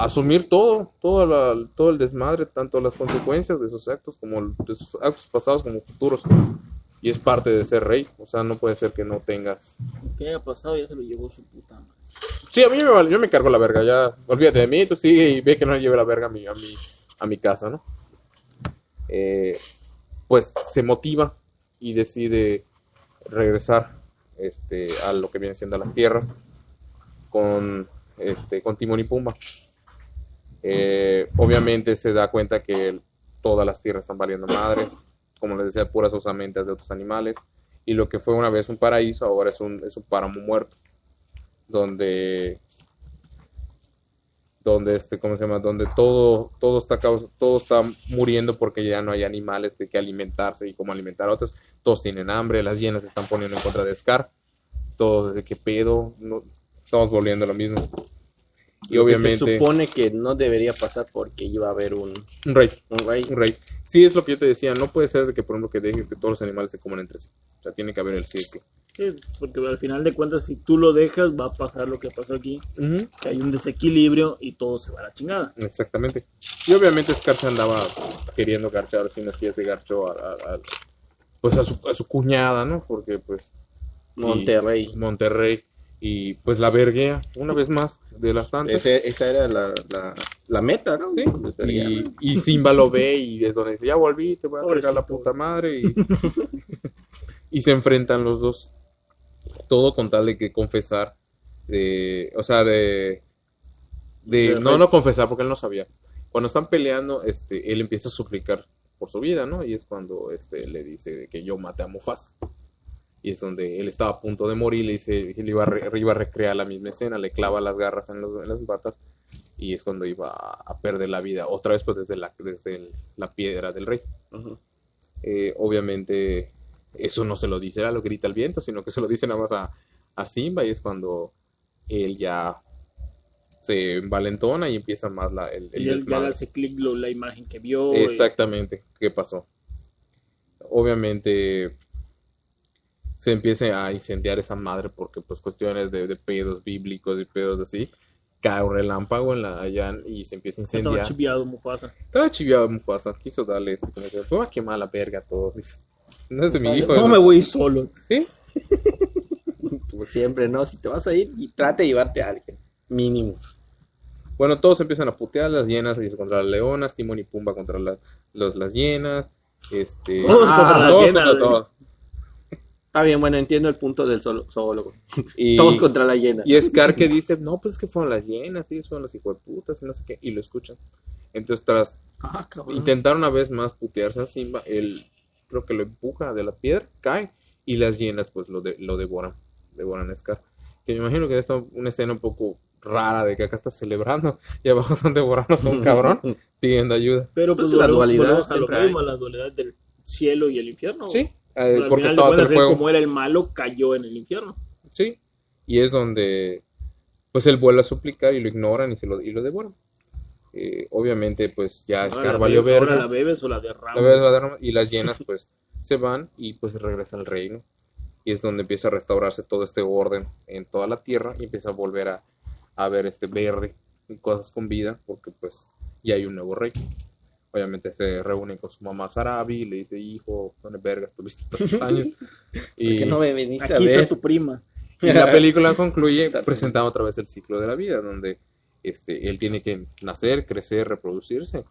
asumir todo, todo, la- todo el desmadre, tanto las consecuencias de sus actos como de sus actos pasados como futuros. Y es parte de ser rey, o sea, no puede ser que no tengas... ¿Qué haya pasado? Ya se lo llevó su puta madre. Sí, a mí me vale, yo me cargo la verga, ya, olvídate de mí, tú sigue y ve que no le lleve la verga a mi, a mi, a mi casa, ¿no? Eh, pues se motiva y decide regresar este, a lo que viene siendo las tierras con, este, con Timón y Pumba. Eh, obviamente se da cuenta que todas las tierras están valiendo madres, como les decía, puras osamentas de otros animales, y lo que fue una vez un paraíso ahora es un, es un páramo muerto. Donde donde este cómo se llama donde todo todo está caus- todo está muriendo porque ya no hay animales de que alimentarse y cómo alimentar a otros. Todos tienen hambre las hienas se están poniendo en contra de Scar. Todos de qué pedo no, estamos volviendo a lo mismo Y Lo que obviamente Se supone que no debería pasar porque iba a haber un, un rey, un rey. un rey. Sí, es lo que yo te decía, no puede ser de que por ejemplo que dejes que todos los animales se coman entre sí. O sea, tiene que haber el ciclo. Sí, porque al final de cuentas, si tú lo dejas, va a pasar lo que pasó aquí, que hay un desequilibrio y todo se va a la chingada. Exactamente. Y obviamente Scar se andaba queriendo garchar, si no es que ya se garchó a, a- a- pues a su, a su cuñada, ¿no? Porque pues y- Monterrey. Monterrey y pues la verguea una vez más de las tantas. Ese- esa era la, la, la meta, ¿no? Sí, y, y Simba lo ve y es donde dice, ya volví, te voy a cargar la puta madre. Y, y se enfrentan los dos. Todo con tal de que confesar, de, o sea, de, de no, no confesar porque él no sabía. Cuando están peleando, este, él empieza a suplicar por su vida, ¿no? Y es cuando este, le dice que yo maté a Mufasa. Y es donde él estaba a punto de morir, le dice, él iba a, re- iba a recrear la misma escena, le clava las garras en, los- en las patas y es cuando iba a, perder la vida, otra vez pues desde la, desde el- la piedra del rey. Eh, obviamente eso no se lo dice a lo grita el viento, sino que se lo dice nada más a, a Simba y es cuando él ya se envalentona y empieza más la, el, el Y él ya hace clic la imagen que vio. y- Exactamente, ¿qué pasó? Obviamente se empieza a incendiar esa madre porque pues cuestiones de, de pedos bíblicos y pedos así. Cae un relámpago en la allá y se empieza a Estaba incendiar. chiviado Mufasa. Estaba chiviado Mufasa, quiso darle este como que, voy a quemar la verga a todos. dice. No es de mi hijo. No me voy solo. ¿Sí? Como siempre, ¿no? Si te vas a ir, y trate de llevarte a alguien. Mínimo. Bueno, todos empiezan a putear las hienas contra las leonas, Timón y Pumba contra las, los, las hienas. Este, Todos contra las todos hienas, contra todos. Está bien, bueno, entiendo el punto del zoolo- zoólogo. Y, Todos contra la hiena. y Scar que dice, no, pues es que fueron las hienas, sí, fueron los hijos de putas y no sé qué, y lo escuchan. Entonces, tras Ah, intentar una vez más putearse a Simba, él creo que lo empuja de la piedra, cae, y las hienas pues lo, de- lo devoran, devoran a Scar. Que me imagino que es una escena un poco rara de que acá está celebrando y abajo están devorando a un cabrón pidiendo ayuda. Pero Pues pues, la dualidad a lo mismo, la dualidad del cielo y el infierno. Sí, eh, al porque final de estaba cuentas, el él, fuego. como era el malo, cayó en el infierno. Sí, y es donde pues él vuelve a suplicar y lo ignoran y se lo, y lo devoran. Eh, obviamente pues ya bebes- ahora verga. la bebes o la derramas. La verdad, la verdad, y las llenas pues se van y pues regresa al reino. Y es donde empieza a restaurarse todo este orden en toda la tierra y empieza a volver a, a ver este verde y cosas con vida porque pues ya hay un nuevo rey. Obviamente se reúne con su mamá Sarabi y le dice, hijo, ¿dónde vergas tuviste tantos años? y, no me viniste Aquí a está ver. tu prima. y la película concluye Está presentando otra vez el ciclo de la vida, donde este, él tiene que nacer, crecer, reproducirse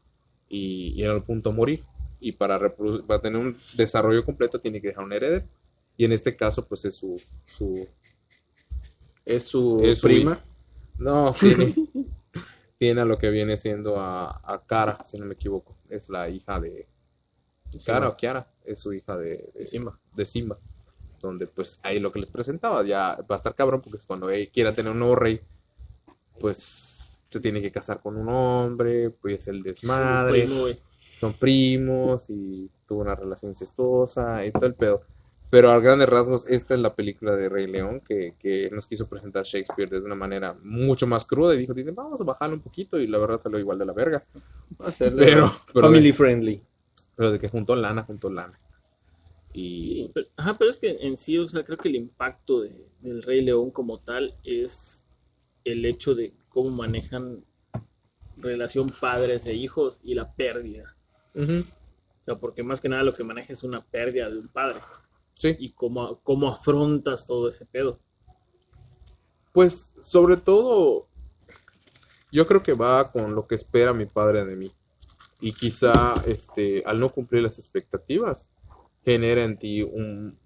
y, y en algún punto morir. Y para, para tener un desarrollo completo tiene que dejar un heredero. Y en este caso, pues es su. su Es su Es su prima. no, tiene, tiene a lo que viene siendo a, a Cara, si no me equivoco. Es la hija de. Cara o Kiara, es su hija de, de Simba. De Simba. Donde, pues, ahí lo que les presentaba, ya va a estar cabrón, porque es cuando él quiera tener un nuevo rey, pues se tiene que casar con un hombre, pues el desmadre Primo, son primos y tuvo una relación incestuosa y todo el pedo. Pero a grandes rasgos, esta es la película de Rey León que, que nos quiso presentar Shakespeare de una manera mucho más cruda y dijo, dicen, vamos a bajarle un poquito y la verdad salió igual de la verga. Hacerle Pero, pero, family de, friendly. pero de que juntó lana, juntó lana. Y Sí, pero, ajá, pero es que en sí, o sea, creo que el impacto de- del Rey León como tal es el hecho de cómo manejan relación padres e hijos y la pérdida. O sea, porque más que nada lo que maneja es una pérdida de un padre sí, y cómo, cómo afrontas todo ese pedo. pues sobre todo, yo creo que va con lo que espera mi padre de mí. Y quizá este, al no cumplir las expectativas, genera en ti un,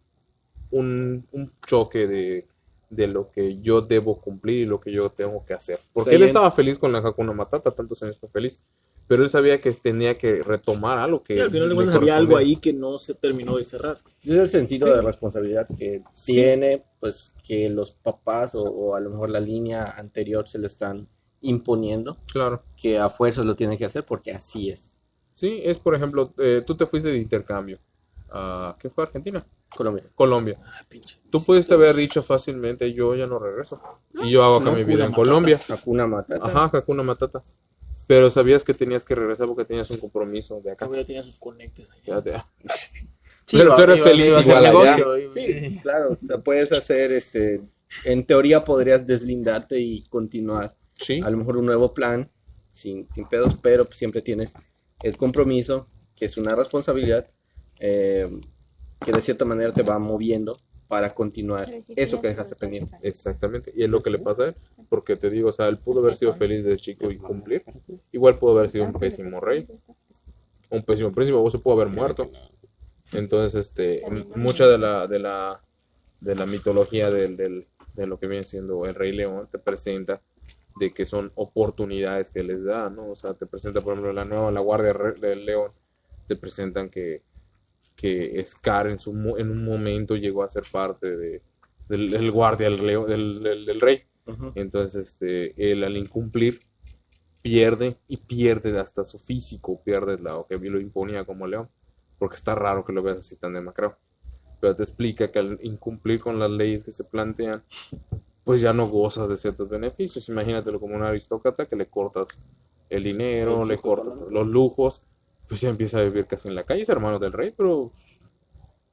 un, un choque de, de lo que yo debo cumplir y lo que yo tengo que hacer. Porque sea, él en- estaba feliz con la Hakuna Matata, tantos años fue feliz. Pero él sabía que tenía que retomar algo que. Y al final de le cuentas había algo ahí que no se terminó de cerrar. Es el sentido Sí. de responsabilidad que Sí. tiene, pues que los papás o, o a lo mejor la línea anterior se le están imponiendo, Claro. que a fuerzas lo tienen que hacer porque así es. Sí, es por ejemplo, eh, tú te fuiste de intercambio a ¿qué fue Argentina? Colombia. Colombia. Ah, pinche. Tú pudiste haber dicho fácilmente, yo ya no regreso. Y yo hago acá No, mi vida en Matata. Colombia. Hakuna Matata. Ajá, Hakuna Matata. Pero sabías que tenías que regresar porque tenías un compromiso de acá. Tenía sus conectes allá. Ya te- Sí, Pero tú eres iba- feliz iba igual negocio, Sí, claro. O sea, puedes hacer, este, en teoría podrías deslindarte y continuar Sí. a lo mejor un nuevo plan sin, sin pedos, pero siempre tienes el compromiso, que es una responsabilidad, eh, que de cierta manera te va moviendo para continuar sí eso que dejaste pendiente. Exactamente. Y es lo que le pasa a él. Porque te digo, o sea, él pudo haber sido feliz de chico y cumplir. Igual pudo haber sido un pésimo rey. Un pésimo príncipe. O se pudo haber muerto. Entonces, este, mucha de la, de la, de la mitología del, del- de lo que viene siendo el Rey León te presenta de que son oportunidades que les da, ¿no? O sea, te presenta, por ejemplo, la nueva, la Guardia del León, te presentan que, que Scar en, su, en un momento llegó a ser parte de, del, del Guardia del, León, del, del- Rey. Ujú. Entonces, este, él al incumplir pierde y pierde hasta su físico, pierde lo que lo imponía como león, porque está raro que lo veas así tan demacrado. Pero te explica que al incumplir con las leyes que se plantean, pues ya no gozas de ciertos beneficios. Imagínatelo como un aristócrata que le cortas el dinero, le cortas los lujos, pues ya empieza a vivir casi en la calle, es hermano del rey, pero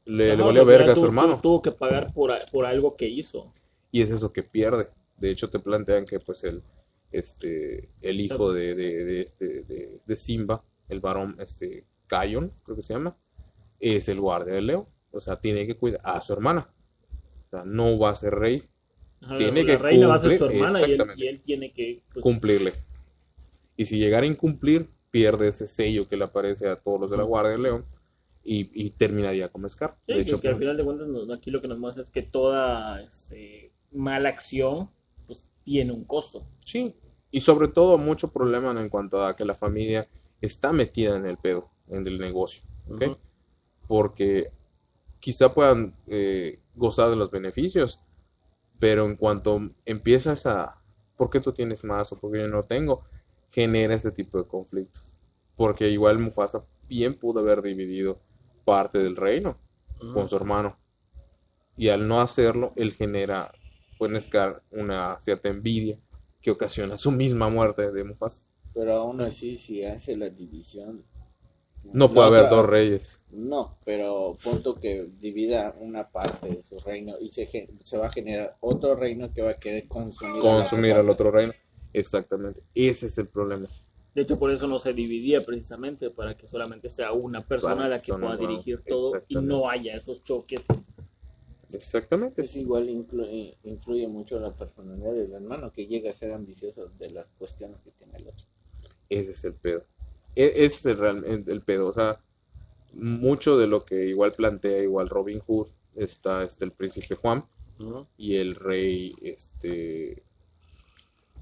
le, le valió verga a su hermano. Tuvo que pagar por, por algo que hizo. y es eso que pierde. De hecho, te plantean que pues el este el hijo de, de, de este de, de Simba, el varón este Kion, creo que se llama, es el guardia del león. O sea, tiene que cuidar a su hermana. O sea, no va a ser rey, Ajá, Tiene la que reina va a ser su cumplir, hermana y él, exactamente. y él tiene que pues, cumplirle. Y si llegara a incumplir, pierde ese sello que le aparece a todos los de la guardia del león y, y terminaría como Scar. Sí, De hecho, que, al final de cuentas nos- aquí lo que nos muestra es que toda este, mala acción pues tiene un costo. Sí, y sobre todo mucho problema en cuanto a que la familia está metida en el pedo, en el negocio, ¿ok? Ujú. Porque quizá puedan eh, gozar de los beneficios, pero en cuanto empiezas a, ¿por qué tú tienes más o por qué yo no tengo? Genera este tipo de conflictos. Porque igual Mufasa bien pudo haber dividido parte del reino con su hermano. Y al no hacerlo, él genera, puede una cierta envidia que ocasiona su misma muerte de Mufasa. Pero aún así, si hace la división. No puede haber dos reyes. No, pero punto que divida una parte de su reino y se, gen- se va a generar otro reino que va a querer consumir, Consumir otra al otro reino. Exactamente. Ese es el problema. De hecho, por eso no se dividía precisamente, para que solamente sea una persona la que pueda dirigir todo y no haya esos choques. Exactamente. Es igual incluye, influye mucho la personalidad del hermano que llega a ser ambicioso de las cuestiones que tiene el otro. Ese es el pedo. E- ese es el, real- el, el pedo. O sea, mucho de lo que igual plantea igual Robin Hood está este, el príncipe Juan y el rey, este,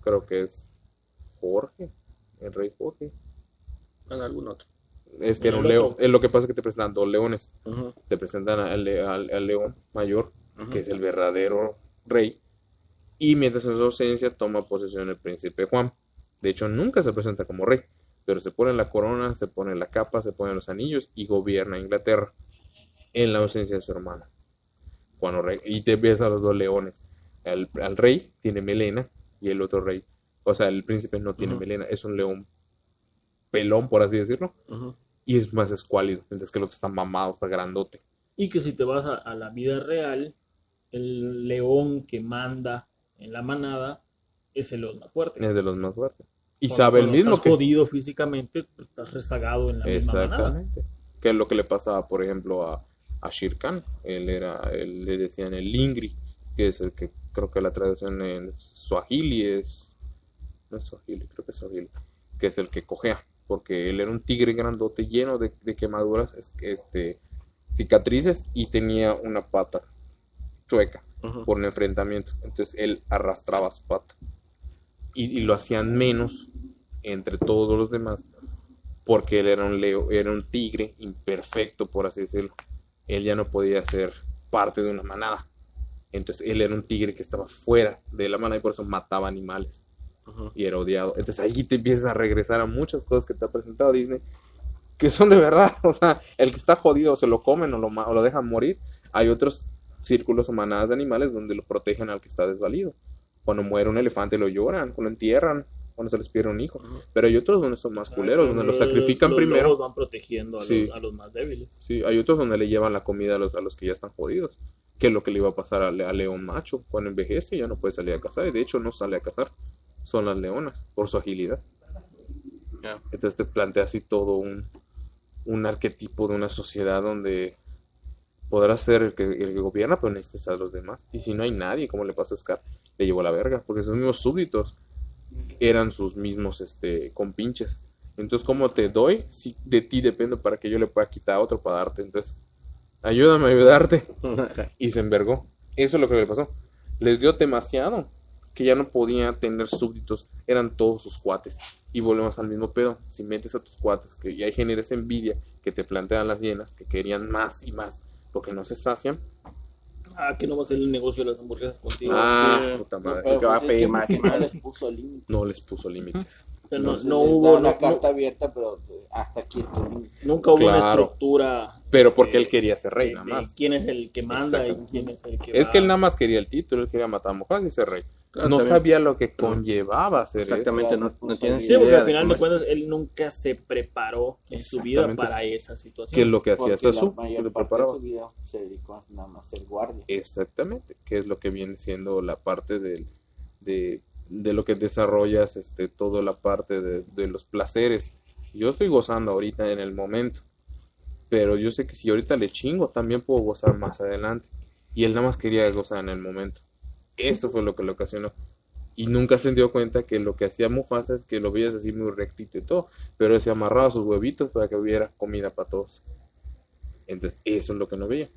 creo que es Jorge, el rey Jorge. En algún otro. Es que era un león. Es lo que pasa es que te presentan dos leones. Te presentan al, al- al león mayor, que es el verdadero rey. Y mientras en su ausencia toma posesión el príncipe Juan. De hecho, nunca se presenta como rey, pero se pone la corona, se pone la capa, se pone los anillos y gobierna Inglaterra en la ausencia de su hermano. Cuando rey, y te ves a los dos leones. Al, al rey tiene melena y el otro rey, o sea, el príncipe no tiene melena, es un león pelón, por así decirlo, y es más escuálido, mientras que el otro está mamado, está grandote. Y que si te vas a, a la vida real, el león que manda en la manada es el león más fuerte. Es de los más fuertes. Y Cuando- sabe el mismo estás que... jodido físicamente, pues, estás rezagado en la misma manada. Exactamente. Que es lo que le pasaba, por ejemplo, a, a Khan. Él era, él le decían el Lingri, que es el que creo que la traducción en Swahili es. No es creo que es. Que es el que cojea. Porque él era un tigre grandote lleno de, de quemaduras, es- este, cicatrices y tenía una pata chueca por un enfrentamiento. Entonces él arrastraba su pata. Y, y lo hacían menos entre todos los demás porque él era un leo, era un tigre imperfecto, por así decirlo. Él ya no podía ser parte de una manada. Entonces él era un tigre que estaba fuera de la manada y por eso mataba animales Y era odiado. Entonces ahí te empiezas a regresar a muchas cosas que te ha presentado Disney que son de verdad. O sea, el que está jodido se lo comen o lo, o lo dejan morir. Hay otros círculos o manadas de animales donde lo protegen al que está desvalido. Cuando muere un elefante lo lloran, cuando entierran, cuando se les pierde un hijo. Pero hay otros donde son más culeros, donde lo sacrifican los primero. lobos van protegiendo a, Sí. los, a los más débiles. Sí, hay otros donde le llevan la comida a los, a los que ya están jodidos. Que es lo que le iba a pasar a, a León Macho. Cuando envejece ya no puede salir a cazar. Y de hecho no sale a cazar. Son las leonas, por su agilidad. Entonces te plantea así todo un, un arquetipo de una sociedad donde podrás ser el que, el que gobierna, pero necesitas a los demás. Y si no hay nadie, como le pasa a Scar, le llevó la verga. Porque sus mismos súbditos eran sus mismos este, compinches. Entonces, ¿cómo te doy? Si de ti depende para que yo le pueda quitar a otro para darte. Entonces, ayúdame a ayudarte. Y se envergó. Eso es lo que le pasó. Les dio demasiado que ya no podía tener súbditos. Eran todos sus cuates. Y volvemos al mismo pedo. Si metes a tus cuates, que ya generas envidia que te plantean las llenas, que querían más y más, porque no se sacian. Ah, que no va a ser el negocio de las hamburguesas contigo. Ah, Sí. puta Pero, madre. que va a pues, pedir es más que y no les puso límite. No les puso límites. O sea, no, no hubo, una no- carta abierta, pero eh, hasta aquí es tu límite. nunca hubo una estructura. Pero porque de- él quería ser rey, de- nada de más. quién es el que manda y quién es el que Es va- que él nada más quería el título, él quería matar a Mufasa y ser rey. Claro, no también. sabía lo que conllevaba ser Exactamente, eso. no, no tienes Sí, porque al final de es. cuentas él nunca se preparó en su vida Exactamente. para esa situación. Que es lo que hacía Porque Sasu, que lo parte de preparaba. su vida se dedicó a nada más ser guardia. Exactamente, que es lo que viene siendo la parte del, de, de lo que desarrollas, este, toda la parte de, de los placeres. Yo estoy gozando ahorita en el momento, pero yo sé que si ahorita le chingo, también puedo gozar más adelante. Y él nada más quería gozar en el momento. Esto fue lo que le ocasionó. Y nunca se dio cuenta que lo que hacía Mufasa es que lo veías así muy rectito y todo, pero se amarraba sus huevitos para que hubiera comida para todos. Entonces, eso es lo que no veía.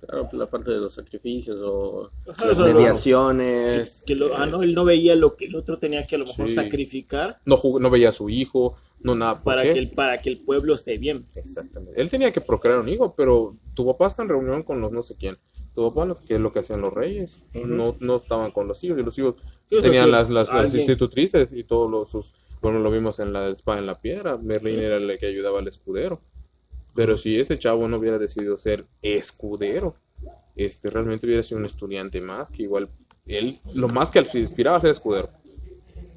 Claro, pues la parte de los sacrificios o Ajá, las mediaciones. que lo- ah, no, él no veía lo que el otro tenía que a lo mejor Sí. sacrificar No, no veía a su hijo, no nada. ¿por para qué? que, el, para que el pueblo esté bien. Exactamente. Él tenía que procrear un hijo, pero tu papá está en reunión con los no sé quién. Tu papá, los- que es lo que hacían los reyes, no, no estaban con los hijos, y los hijos tenían las, las, institutrices y todos los sus. Bueno, lo vimos en la espada en la piedra. Merlín era el que ayudaba al escudero. Pero si este chavo no hubiera decidido ser escudero, este realmente hubiera sido un estudiante más, que igual él, lo más que aspiraba a ser escudero.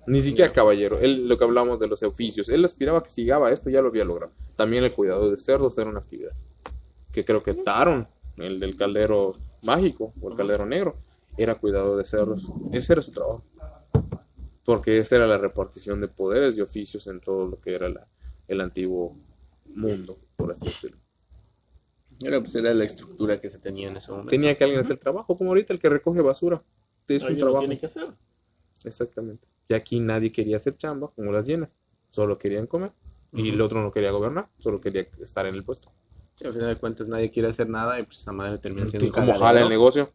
Ni siquiera caballero. Él, lo que hablamos de los oficios, él aspiraba que sigaba esto, ya lo había logrado. También el cuidado de cerdos era una actividad. Que creo que Taron, el del caldero mágico o el caldero negro, era cuidado de cerdos. Ese era su trabajo. Porque esa era la repartición de poderes y oficios en todo lo que era la- el antiguo mundo, por así decirlo. Era, pues, era la estructura que se tenía en ese momento. Tenía que alguien hacer el trabajo, como ahorita el que recoge basura. Es un trabajo. tiene que hacer. Exactamente. Y aquí nadie quería hacer chamba, como las llenas. Solo querían comer. Y el otro no quería gobernar, solo quería estar en el puesto. Sí, al final de cuentas nadie quiere hacer nada y pues esa madre termina siendo Y un como jala el negocio.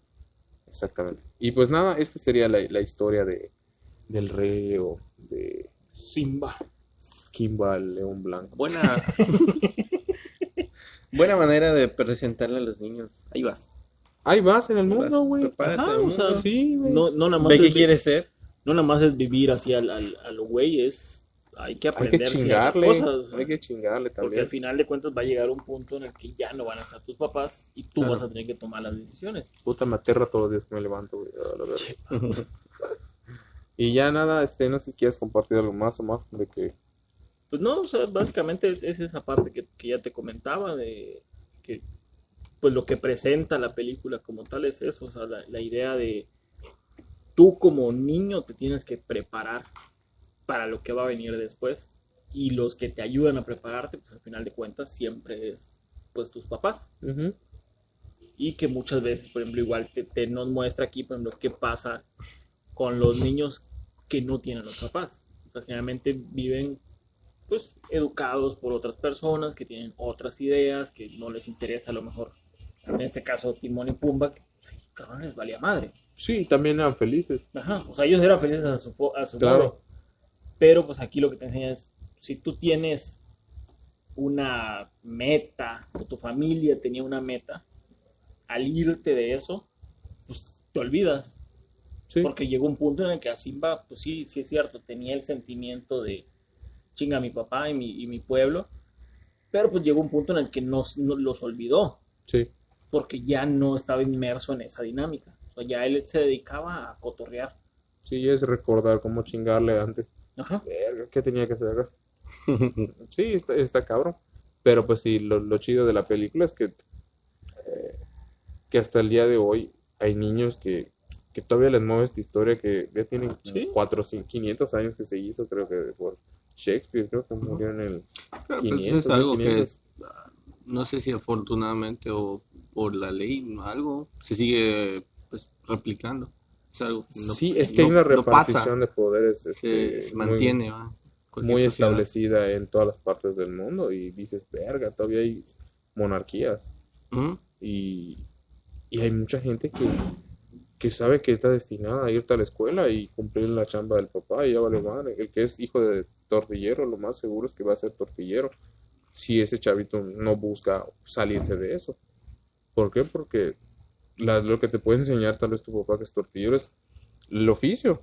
Exactamente. Y pues nada, esta sería la, la historia de del rey o de Simba. Kimba el León Blanco. Buena. Buena manera de presentarle a los niños. Ahí vas. Ahí vas en el Ahí mundo, güey. O sea, Sí, güey. No, no nada más Ve qué quieres ser. no nada más es vivir así al, al, a lo güey, es hay que hay aprender que chingarle. cosas. Hay que chingarle Porque al final de cuentas va a llegar un punto en el que ya no van a estar tus papás y tú Claro. vas a tener que tomar las decisiones. Puta, me aterra todos los días que me levanto, güey. a la verga. y ya nada, este, no sé si quieres compartir algo más o más de que Pues no, o sea, básicamente es, es esa parte que, que ya te comentaba de que pues lo que presenta la película como tal es eso, o sea, la, la idea de tú como niño te tienes que preparar para lo que va a venir después y los que te ayudan a prepararte, pues al final de cuentas siempre es pues tus papás y que muchas veces, por ejemplo, igual te, te nos muestra aquí, por ejemplo, qué pasa con los niños que no tienen los papás. O sea, generalmente viven, pues, educados por otras personas que tienen otras ideas, que no les interesa a lo mejor, en este caso, Timón y Pumba, que, cabrón, les valía madre. Sí, también eran felices. Ajá, o sea, ellos eran felices a su, a su Claro. modo. Pero pues aquí lo que te enseña es, si tú tienes una meta, o tu familia tenía una meta, al irte de eso, pues te olvidas. Sí. Porque llegó un punto en el que a Simba, pues sí, sí es cierto, tenía el sentimiento de chinga mi papá y mi, y mi pueblo, Pero pues llegó un punto en el que nos, no- los olvidó, Sí. porque ya no estaba inmerso en esa dinámica. O sea, ya él se dedicaba a cotorrear. Sí, es recordar cómo chingarle antes. Ajá. Verga, ¿qué tenía que hacer acá? Sí, está, está cabrón. Pero pues sí, lo, lo chido de la película es que, eh, que hasta el día de hoy hay niños que, que todavía les mueve esta historia que ya tienen Sí. 400, 500 años que se hizo, creo que por Shakespeare, creo que murió en el... Pero, pues, 500, es algo que 1500. es, ah, no sé si afortunadamente o por la ley, algo, se sigue pues replicando. Es algo que no- sí, es que hay una no repartición de poderes este, se muy- establecida en todas las partes del mundo y dices, verga, todavía hay monarquías y, y hay mucha gente que, que sabe que está destinada a irte a la escuela y cumplir la chamba del papá y ya vale madre. El que es hijo de tortillero, lo más seguro es que va a ser tortillero si ese chavito no busca salirse de eso. ¿Por qué? Porque la- lo que te puede enseñar tal vez tu papá que es tortillero es el oficio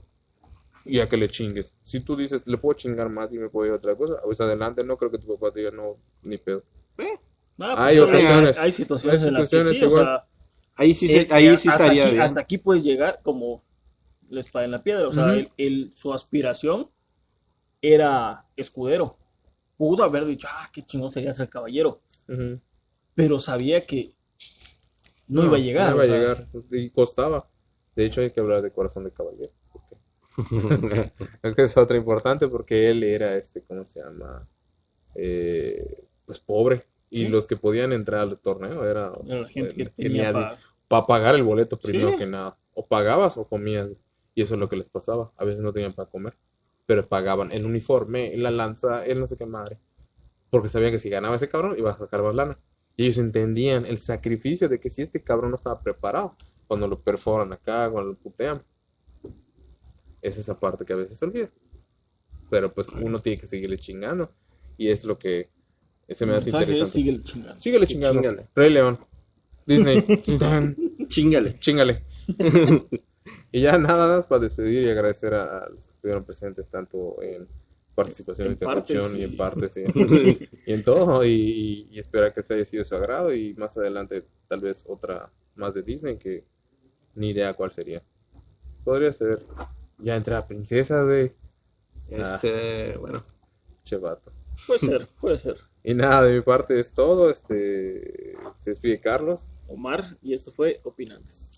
y a que le chingues. Si tú dices, le puedo chingar más y me puedo ir a otra cosa, pues adelante, no creo que tu papá te diga, no, ni pedo. Hay pues, ocasiones. Hay situaciones Hay en las que sí, o igual. sea, Ahí sí, se- eh, ahí eh, sí hasta estaría aquí, bien. hasta aquí puedes llegar como la espada en la piedra. O sea, él- él- su aspiración era escudero. Pudo haber dicho, ah, qué chingón sería ser caballero. Pero sabía que no, iba a llegar. No iba a sea, llegar. Y costaba. De hecho, hay que hablar de Corazón de Caballero. porque- Es que es otra importante porque él era este, ¿cómo se llama? Eh, pues pobre. Y Sí. los que podían entrar al torneo era, era la gente que tenía para... pagar el boleto primero Sí. que nada. O pagabas o comías. Y eso es lo que les pasaba. A veces no tenían para comer. Pero pagaban el uniforme, la lanza, el no sé qué madre. Porque sabían que si ganaba ese cabrón iba a sacar más lana. Y ellos entendían el sacrificio de que si este cabrón no estaba preparado, cuando lo perforan acá, cuando lo putean. Es esa parte que a veces se olvida. Pero pues uno tiene que seguirle chingando. Y es lo que se me hace interesante. Sigue chingando. Síguele Sí, chingando. chíngale. Rey León. Disney. Chingale. Chingale. y ya nada más para despedir y agradecer a, a los que estuvieron presentes tanto en participación, En interrupción partes y en partes sí. y en todo y, y, esperar que se haya sido su agrado y más adelante tal vez otra más de Disney que ni idea cuál sería. Podría ser ya entra princesa de Este, bueno. Chevato. Puede ser, puede ser. Y nada, de mi parte es todo. Este se despide Carlos. Omar, y esto fue Opinantes.